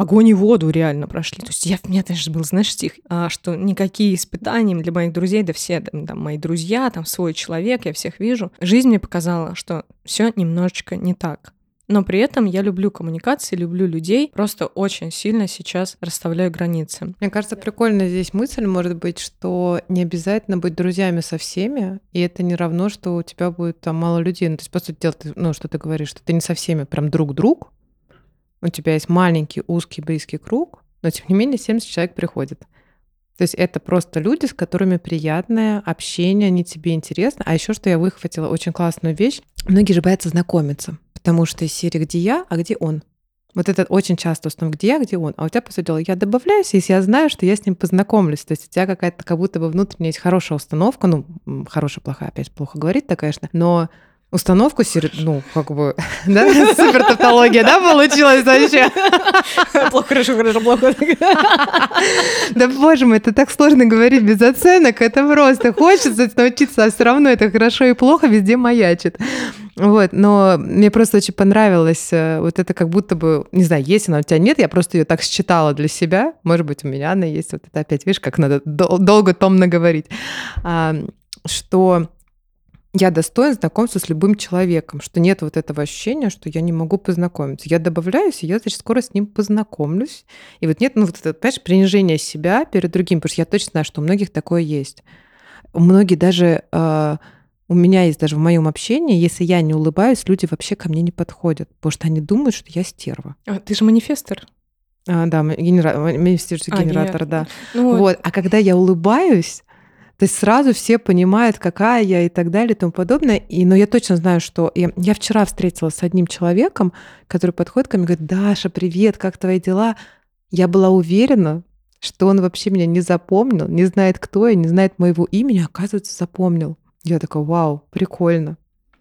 огонь и воду реально прошли. То есть я, у меня даже был, знаешь, стих, а, что никакие испытания для моих друзей, да все там, там мои друзья, там свой человек, я всех вижу. Жизнь мне показала, что все немножечко не так. Но при этом я люблю коммуникации, люблю людей, просто очень сильно сейчас расставляю границы. Мне кажется, прикольно здесь мысль может быть, что не обязательно быть друзьями со всеми, и это не равно, что у тебя будет там мало людей. Ну, то есть, по сути дела, ты, ну, что ты говоришь, что ты не со всеми прям друг-друг, у тебя есть маленький, узкий, близкий круг, но тем не менее 70 человек приходит. То есть это просто люди, с которыми приятное общение, они тебе интересны. А еще что я выхватила очень классную вещь. Многие же боятся знакомиться, потому что из серии «Где я?», а где он? Вот это очень часто установка, где я, где он. А у тебя, по сути дела, я добавляюсь, если я знаю, что я с ним познакомлюсь. То есть у тебя какая-то как будто бы внутренняя есть хорошая установка, ну, хорошая, плохая, опять плохо говорить-то, конечно, но установку, ну, как бы, да, супер тавтология, да, получилась вообще? Плохо, хорошо, хорошо, плохо. Да, боже мой, это так сложно говорить без оценок, это просто хочется научиться, а все равно это хорошо и плохо везде маячит. Вот, но мне просто очень понравилось э, вот это как будто бы, не знаю, есть она у тебя нет, я просто ее так считала для себя, может быть, у меня она есть, вот это опять, видишь, как надо долго томно говорить, что я достоин знакомства с любым человеком, что нет вот этого ощущения, что я не могу познакомиться. Я добавляюсь, и я, значит, скоро с ним познакомлюсь. И вот нет, ну вот это, понимаешь, принижение себя перед другим, потому что я точно знаю, что у многих такое есть. У многих даже... Э, у меня есть даже в моем общении, если я не улыбаюсь, люди вообще ко мне не подходят, потому что они думают, что я стерва. А, ты же манифестор. А, да, генера... манифестирующий а, генератор, да. Ну, вот. А когда я улыбаюсь, то есть сразу все понимают, какая я и так далее и тому подобное. И, но я точно знаю, что я, я вчера встретилась с одним человеком, который подходит ко мне и говорит, Даша, привет, как твои дела? Я была уверена, что он вообще меня не запомнил, не знает, кто я, не знает моего имени, а оказывается, запомнил. Я такая, вау, прикольно.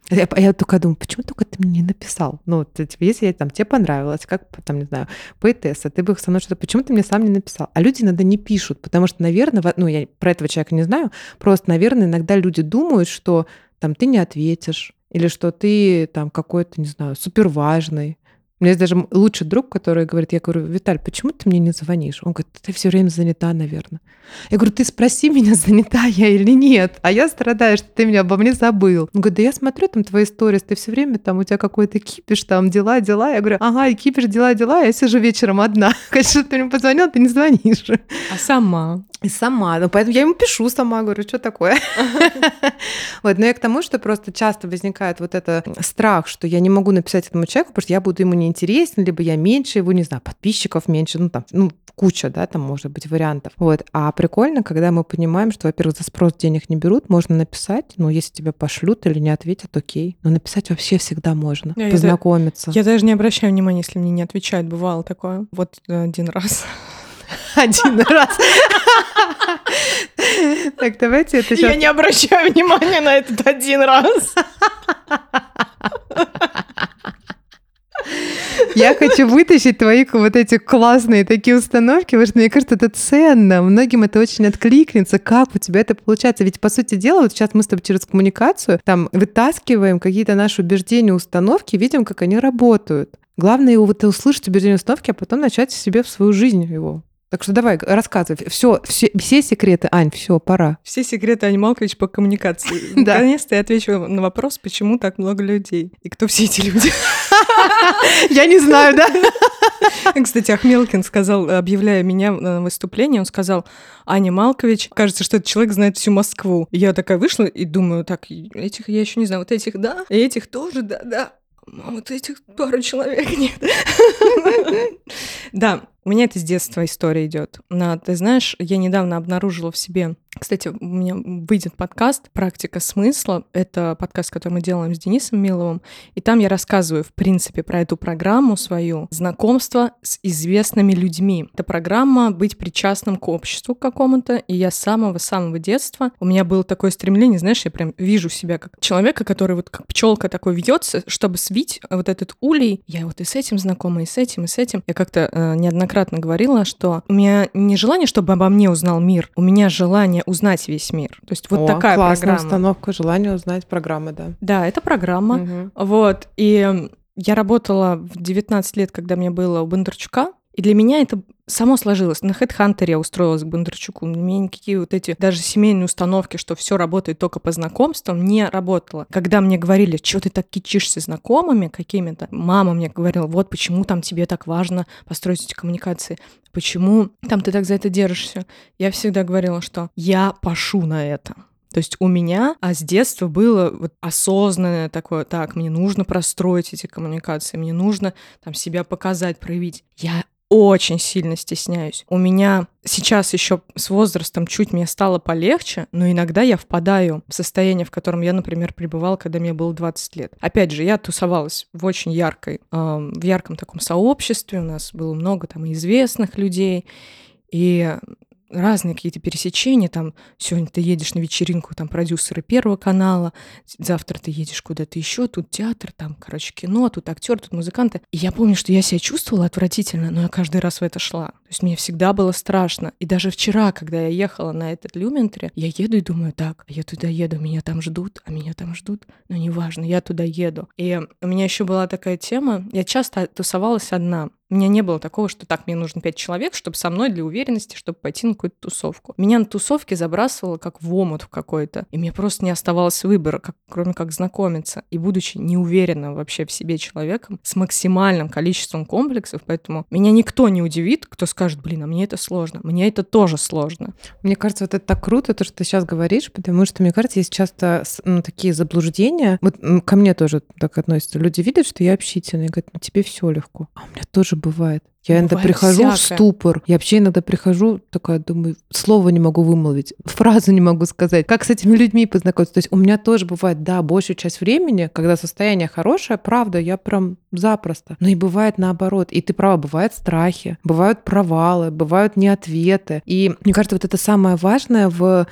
Я, я только думаю, почему только ты мне не написал? Ну, ты, тебе, если там, тебе понравилось, как, там, не знаю, поэтесса, ты бы со мной что-то, почему ты мне сам не написал? А люди иногда не пишут, потому что, наверное, ну, я про этого человека не знаю, просто, наверное, иногда люди думают, что там ты не ответишь, или что ты там какой-то, не знаю, супер важный, у меня есть даже лучший друг, который говорит, я говорю, Виталь, почему ты мне не звонишь? Он говорит, ты все время занята, наверное. Я говорю, ты спроси меня, занята я или нет. А я страдаю, что ты меня обо мне забыл. Он говорит, да я смотрю там твои истории, ты все время там, у тебя какой-то кипиш, там дела, дела. Я говорю, ага, и кипиш, дела, дела. Я сижу вечером одна. Конечно, ты мне позвонил, ты не звонишь. А сама? И сама. Ну, поэтому я ему пишу сама, говорю, что такое. Вот, но я к тому, что просто часто возникает вот это страх, что я не могу написать этому человеку, потому что я буду ему неинтересен, либо я меньше его, не знаю, подписчиков меньше, ну, там, ну, куча, да, там может быть вариантов. Вот. А прикольно, когда мы понимаем, что, во-первых, за спрос денег не берут, можно написать, ну, если тебя пошлют или не ответят, окей. Но написать вообще всегда можно, познакомиться. Я, я даже не обращаю внимания, если мне не отвечают, бывало такое. Вот один раз. Один раз. Так, давайте это сейчас... Я не обращаю внимания на этот один раз. Я хочу вытащить твои вот эти классные такие установки, потому что мне кажется, это ценно. Многим это очень откликнется. Как у тебя это получается? Ведь, по сути дела, вот сейчас мы с тобой через коммуникацию там вытаскиваем какие-то наши убеждения, установки, видим, как они работают. Главное его вот услышать убеждение установки, а потом начать себе в свою жизнь его так что давай, рассказывай. Все, все, все секреты, Ань, все, пора. Все секреты Ани Малкович по коммуникации. Наконец-то я отвечу на вопрос, почему так много людей. И кто все эти люди? Я не знаю, да? Кстати, Ахмелкин сказал, объявляя меня на выступление, он сказал, Аня Малкович, кажется, что этот человек знает всю Москву. Я такая вышла и думаю, так, этих я еще не знаю, вот этих да, и этих тоже да, да. А вот этих пару человек нет. Да, у меня это с детства история идет. Ты знаешь, я недавно обнаружила в себе кстати, у меня выйдет подкаст «Практика смысла». Это подкаст, который мы делаем с Денисом Миловым. И там я рассказываю, в принципе, про эту программу свою «Знакомство с известными людьми». Это программа быть причастным к обществу какому-то. И я с самого-самого детства... У меня было такое стремление, знаешь, я прям вижу себя как человека, который вот как пчелка такой вьется, чтобы свить вот этот улей. Я вот и с этим знакома, и с этим, и с этим. Я как-то э, неоднократно говорила, что у меня не желание, чтобы обо мне узнал мир. У меня желание узнать весь мир. То есть вот О, такая классная программа. установка, желание узнать программы, да. Да, это программа. Угу. Вот. И я работала в 19 лет, когда мне было у Бондарчука, И для меня это само сложилось. На HeadHunter я устроилась к Бондарчуку. У меня никакие вот эти даже семейные установки, что все работает только по знакомствам, не работало. Когда мне говорили, что ты так кичишься знакомыми какими-то, мама мне говорила, вот почему там тебе так важно построить эти коммуникации, почему там ты так за это держишься. Я всегда говорила, что я пошу на это. То есть у меня а с детства было вот осознанное такое, так, мне нужно простроить эти коммуникации, мне нужно там себя показать, проявить. Я очень сильно стесняюсь. У меня сейчас еще с возрастом чуть мне стало полегче, но иногда я впадаю в состояние, в котором я, например, пребывала, когда мне было 20 лет. Опять же, я тусовалась в очень яркой, э, в ярком таком сообществе, у нас было много там известных людей, и разные какие-то пересечения, там сегодня ты едешь на вечеринку, там продюсеры Первого канала, завтра ты едешь куда-то еще, тут театр, там, короче, кино, тут актер, тут музыканты. И я помню, что я себя чувствовала отвратительно, но я каждый раз в это шла. То есть мне всегда было страшно. И даже вчера, когда я ехала на этот Люментре, я еду и думаю, так, я туда еду, меня там ждут, а меня там ждут, но неважно, я туда еду. И у меня еще была такая тема, я часто тусовалась одна, у меня не было такого, что так, мне нужно пять человек, чтобы со мной для уверенности, чтобы пойти на какую-то тусовку. Меня на тусовке забрасывало как в омут какой-то. И мне просто не оставалось выбора, как, кроме как знакомиться. И будучи неуверенным вообще в себе человеком, с максимальным количеством комплексов, поэтому меня никто не удивит, кто скажет, блин, а мне это сложно. Мне это тоже сложно. Мне кажется, вот это так круто, то, что ты сейчас говоришь, потому что, мне кажется, есть часто ну, такие заблуждения. Вот ко мне тоже так относятся. Люди видят, что я общительная, и говорят, ну тебе все легко. А у меня тоже бывает. Я иногда прихожу всякое. в ступор. Я вообще иногда прихожу, такая думаю, слово не могу вымолвить, фразу не могу сказать. Как с этими людьми познакомиться? То есть у меня тоже бывает, да, большую часть времени, когда состояние хорошее, правда, я прям запросто. Но и бывает наоборот. И ты права, бывают страхи, бывают провалы, бывают неответы. И мне кажется, вот это самое важное в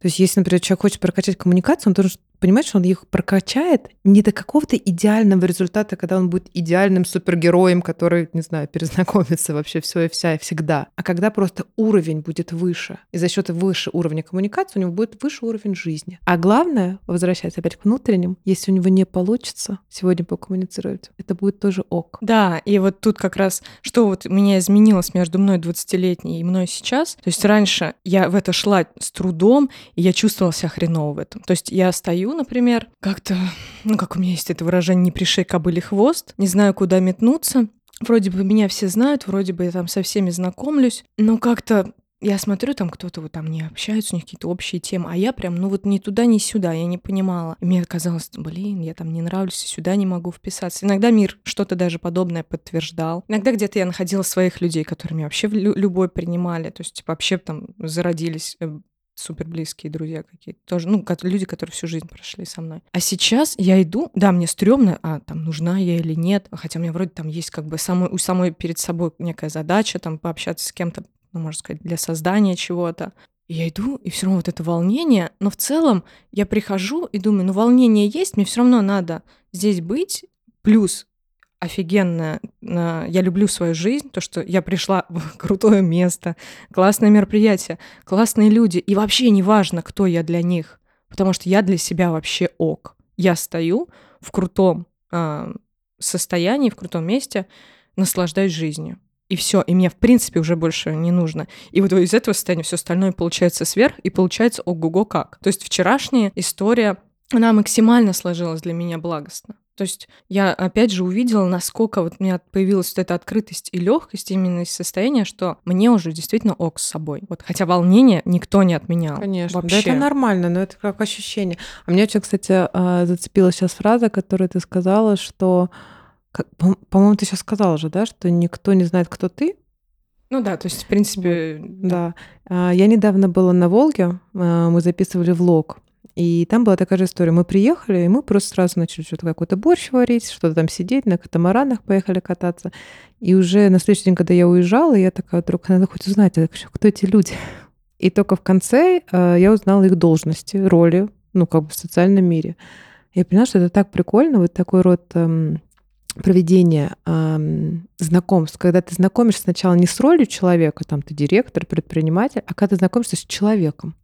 то есть, если, например, человек хочет прокачать коммуникацию, он должен понимать, что он их прокачает не до какого-то идеального результата, когда он будет идеальным супергероем, который, не знаю, перезнакомится вообще все и вся и всегда, а когда просто уровень будет выше. И за счет выше уровня коммуникации у него будет выше уровень жизни. А главное, возвращаясь опять к внутренним, если у него не получится сегодня покоммуницировать, это будет тоже ок. Да, и вот тут как раз, что вот меня изменилось между мной 20-летней и мной сейчас. То есть раньше я в это шла с трудом, и я чувствовала себя хреново в этом. То есть я стою например, как-то, ну, как у меня есть это выражение, не пришей кобыли хвост, не знаю, куда метнуться. Вроде бы меня все знают, вроде бы я там со всеми знакомлюсь, но как-то я смотрю, там кто-то вот там не общается, у них какие-то общие темы, а я прям, ну вот ни туда, ни сюда, я не понимала. И мне казалось, блин, я там не нравлюсь, сюда не могу вписаться. Иногда мир что-то даже подобное подтверждал. Иногда где-то я находила своих людей, которые меня вообще любой принимали, то есть типа, вообще там зародились э, супер близкие друзья какие-то. Тоже, ну, люди, которые всю жизнь прошли со мной. А сейчас я иду, да, мне стрёмно, а там нужна я или нет. Хотя у меня вроде там есть как бы самой, у самой перед собой некая задача, там пообщаться с кем-то, ну, можно сказать, для создания чего-то. Я иду, и все равно вот это волнение. Но в целом я прихожу и думаю, ну, волнение есть, мне все равно надо здесь быть. Плюс офигенно. Я люблю свою жизнь, то, что я пришла в крутое место, классное мероприятие, классные люди. И вообще не важно, кто я для них, потому что я для себя вообще ок. Я стою в крутом э, состоянии, в крутом месте, наслаждаюсь жизнью. И все, и мне, в принципе, уже больше не нужно. И вот из этого состояния все остальное получается сверх, и получается ого-го как. То есть вчерашняя история, она максимально сложилась для меня благостно. То есть я опять же увидела, насколько вот у меня появилась вот эта открытость и легкость именно из состояния, что мне уже действительно ок с собой. Вот хотя волнение никто не отменял. Конечно, вообще. да это нормально, но это как ощущение. А мне очень, кстати, а, зацепила сейчас фраза, которую ты сказала, что, по-моему, ты сейчас сказала же, да, что никто не знает, кто ты, ну да, то есть, в принципе... Да. да. Я недавно была на Волге, а, мы записывали влог, и там была такая же история. Мы приехали, и мы просто сразу начали что-то какой-то борщ варить, что-то там сидеть, на катамаранах поехали кататься. И уже на следующий день, когда я уезжала, я такая, вдруг надо хоть узнать, кто эти люди. И только в конце э, я узнала их должности, роли, ну, как бы в социальном мире. Я поняла, что это так прикольно, вот такой род эм, проведения эм, знакомств, когда ты знакомишься сначала не с ролью человека, там ты директор, предприниматель, а когда ты знакомишься с человеком.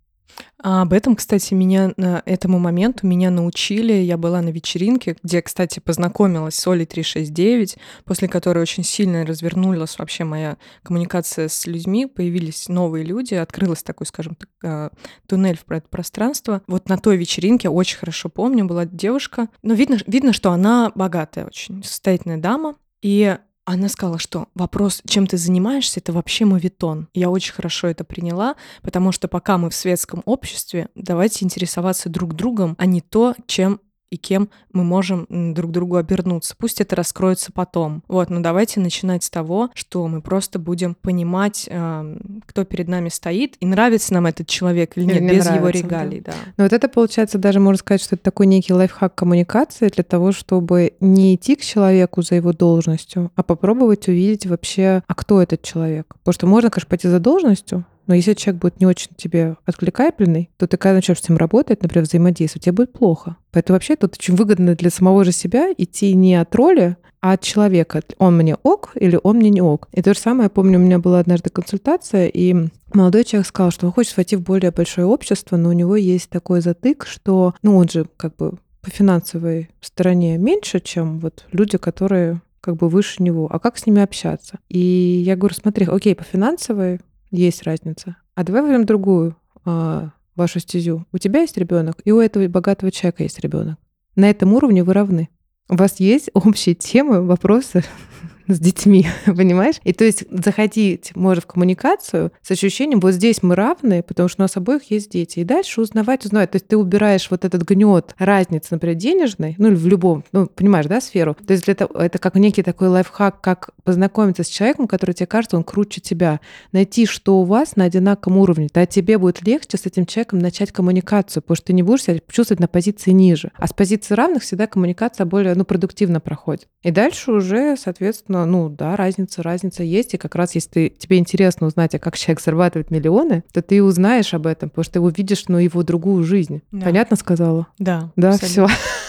А об этом, кстати, меня на этому моменту меня научили. Я была на вечеринке, где, кстати, познакомилась с Олей 369, после которой очень сильно развернулась вообще моя коммуникация с людьми, появились новые люди, открылась такой, скажем так, а, туннель в пространство. Вот на той вечеринке, очень хорошо помню, была девушка, но видно, видно, что она богатая очень, состоятельная дама, и она сказала, что вопрос, чем ты занимаешься, это вообще мовитон. Я очень хорошо это приняла, потому что пока мы в светском обществе, давайте интересоваться друг другом, а не то, чем и кем мы можем друг другу обернуться. Пусть это раскроется потом. Вот, но давайте начинать с того, что мы просто будем понимать, э, кто перед нами стоит, и нравится нам этот человек или нет, или без нравится, его регалий. Да. Да. Но вот это получается даже можно сказать, что это такой некий лайфхак коммуникации для того, чтобы не идти к человеку за его должностью, а попробовать увидеть вообще, а кто этот человек. Потому что можно, конечно, пойти за должностью, но если человек будет не очень тебе откликабельный, то ты, когда начнешь с ним работать, например, взаимодействовать, тебе будет плохо. Поэтому вообще тут очень выгодно для самого же себя идти не от роли, а от человека. Он мне ок или он мне не ок. И то же самое, я помню, у меня была однажды консультация, и молодой человек сказал, что он хочет войти в более большое общество, но у него есть такой затык, что, ну, он же как бы по финансовой стороне меньше, чем вот люди, которые как бы выше него. А как с ними общаться? И я говорю, смотри, окей, по финансовой есть разница. А давай возьмем другую а, вашу стезю. У тебя есть ребенок, и у этого богатого человека есть ребенок. На этом уровне вы равны. У вас есть общие темы, вопросы, с детьми, понимаешь? И то есть заходить можно в коммуникацию с ощущением, вот здесь мы равны, потому что у нас обоих есть дети. И дальше узнавать, узнавать. То есть ты убираешь вот этот гнет разницы, например, денежной, ну или в любом, ну, понимаешь, да, сферу. То есть того, это как некий такой лайфхак, как познакомиться с человеком, который тебе кажется, он круче тебя. Найти, что у вас на одинаковом уровне. Да, тебе будет легче с этим человеком начать коммуникацию, потому что ты не будешь себя чувствовать на позиции ниже. А с позиции равных всегда коммуникация более, ну, продуктивно проходит. И дальше уже, соответственно, конечно, ну да, разница, разница есть. И как раз если ты, тебе интересно узнать, а как человек зарабатывает миллионы, то ты узнаешь об этом, потому что ты увидишь, ну, его другую жизнь. Да. Понятно сказала? Да. Да, все.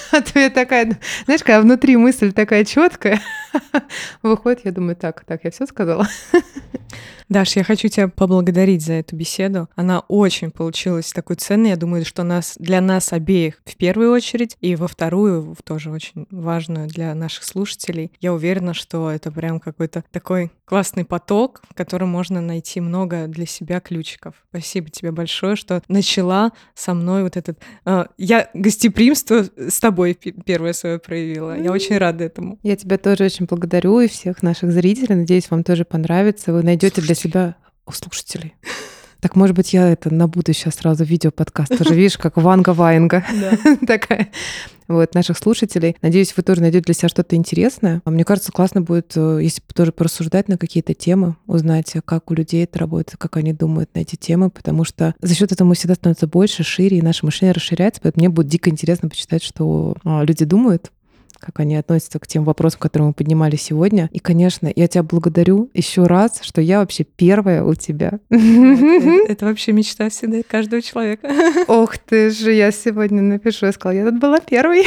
Ответ такая, знаешь, когда внутри мысль такая четкая, выходит, я думаю, так, так, я все сказала. Даш, я хочу тебя поблагодарить за эту беседу. Она очень получилась такой ценной. Я думаю, что нас, для нас обеих в первую очередь, и во вторую, тоже очень важную для наших слушателей. Я уверена, что это прям какой-то такой классный поток, в котором можно найти много для себя ключиков. Спасибо тебе большое, что начала со мной вот этот... Э, я гостеприимство с тобой первое свое проявила. Я очень рада этому. Я тебя тоже очень благодарю и всех наших зрителей. Надеюсь, вам тоже понравится. Вы найдете для себя у слушателей. Так, может быть, я это на будущее сразу видео подкаст тоже, видишь, как Ванга Ваенга такая. Вот, наших слушателей. Надеюсь, вы тоже найдете для себя что-то интересное. А мне кажется, классно будет, э, если тоже порассуждать на какие-то темы, узнать, как у людей это работает, как они думают на эти темы, потому что за счет этого мы всегда становится больше, шире, и наше мышление расширяется. Поэтому мне будет дико интересно почитать, что а, люди думают как они относятся к тем вопросам, которые мы поднимали сегодня. И, конечно, я тебя благодарю еще раз, что я вообще первая у тебя. Это, вообще мечта всегда каждого человека. Ох ты же, я сегодня напишу, я сказала, я тут была первой.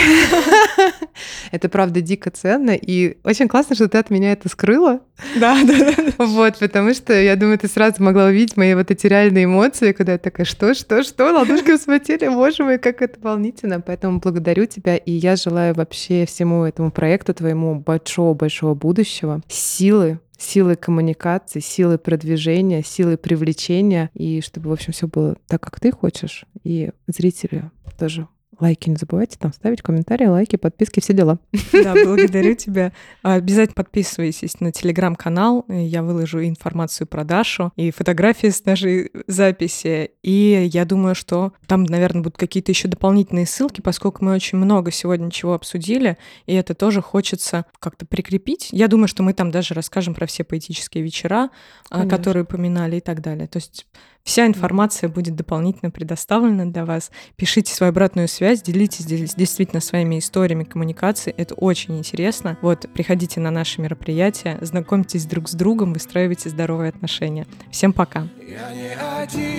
Это правда дико ценно, и очень классно, что ты от меня это скрыла. Да, да, да. Вот, потому что я думаю, ты сразу могла увидеть мои вот эти реальные эмоции, когда я такая, что, что, что, ладошки вспотели, боже мой, как это волнительно. Поэтому благодарю тебя, и я желаю вообще всем всему этому проекту твоему большого-большого будущего, силы, силы коммуникации, силы продвижения, силы привлечения, и чтобы, в общем, все было так, как ты хочешь, и зрители тоже Лайки не забывайте там ставить, комментарии, лайки, подписки, все дела. Да, благодарю тебя. Обязательно подписывайтесь на телеграм-канал. Я выложу информацию про Дашу и фотографии с нашей записи. И я думаю, что там, наверное, будут какие-то еще дополнительные ссылки, поскольку мы очень много сегодня чего обсудили, и это тоже хочется как-то прикрепить. Я думаю, что мы там даже расскажем про все поэтические вечера, а, Конечно. которые упоминали и так далее. То есть Вся информация будет дополнительно предоставлена для вас. Пишите свою обратную связь, делитесь действительно своими историями коммуникации. Это очень интересно. Вот, приходите на наши мероприятия, знакомьтесь друг с другом, выстраивайте здоровые отношения. Всем пока. Я не один,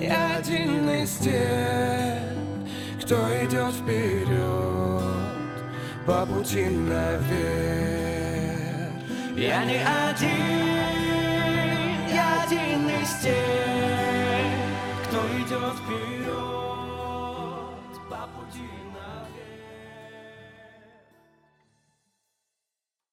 я один из тех, кто идет вперед по пути наверх. Я не один, один из тех, кто идет вперед.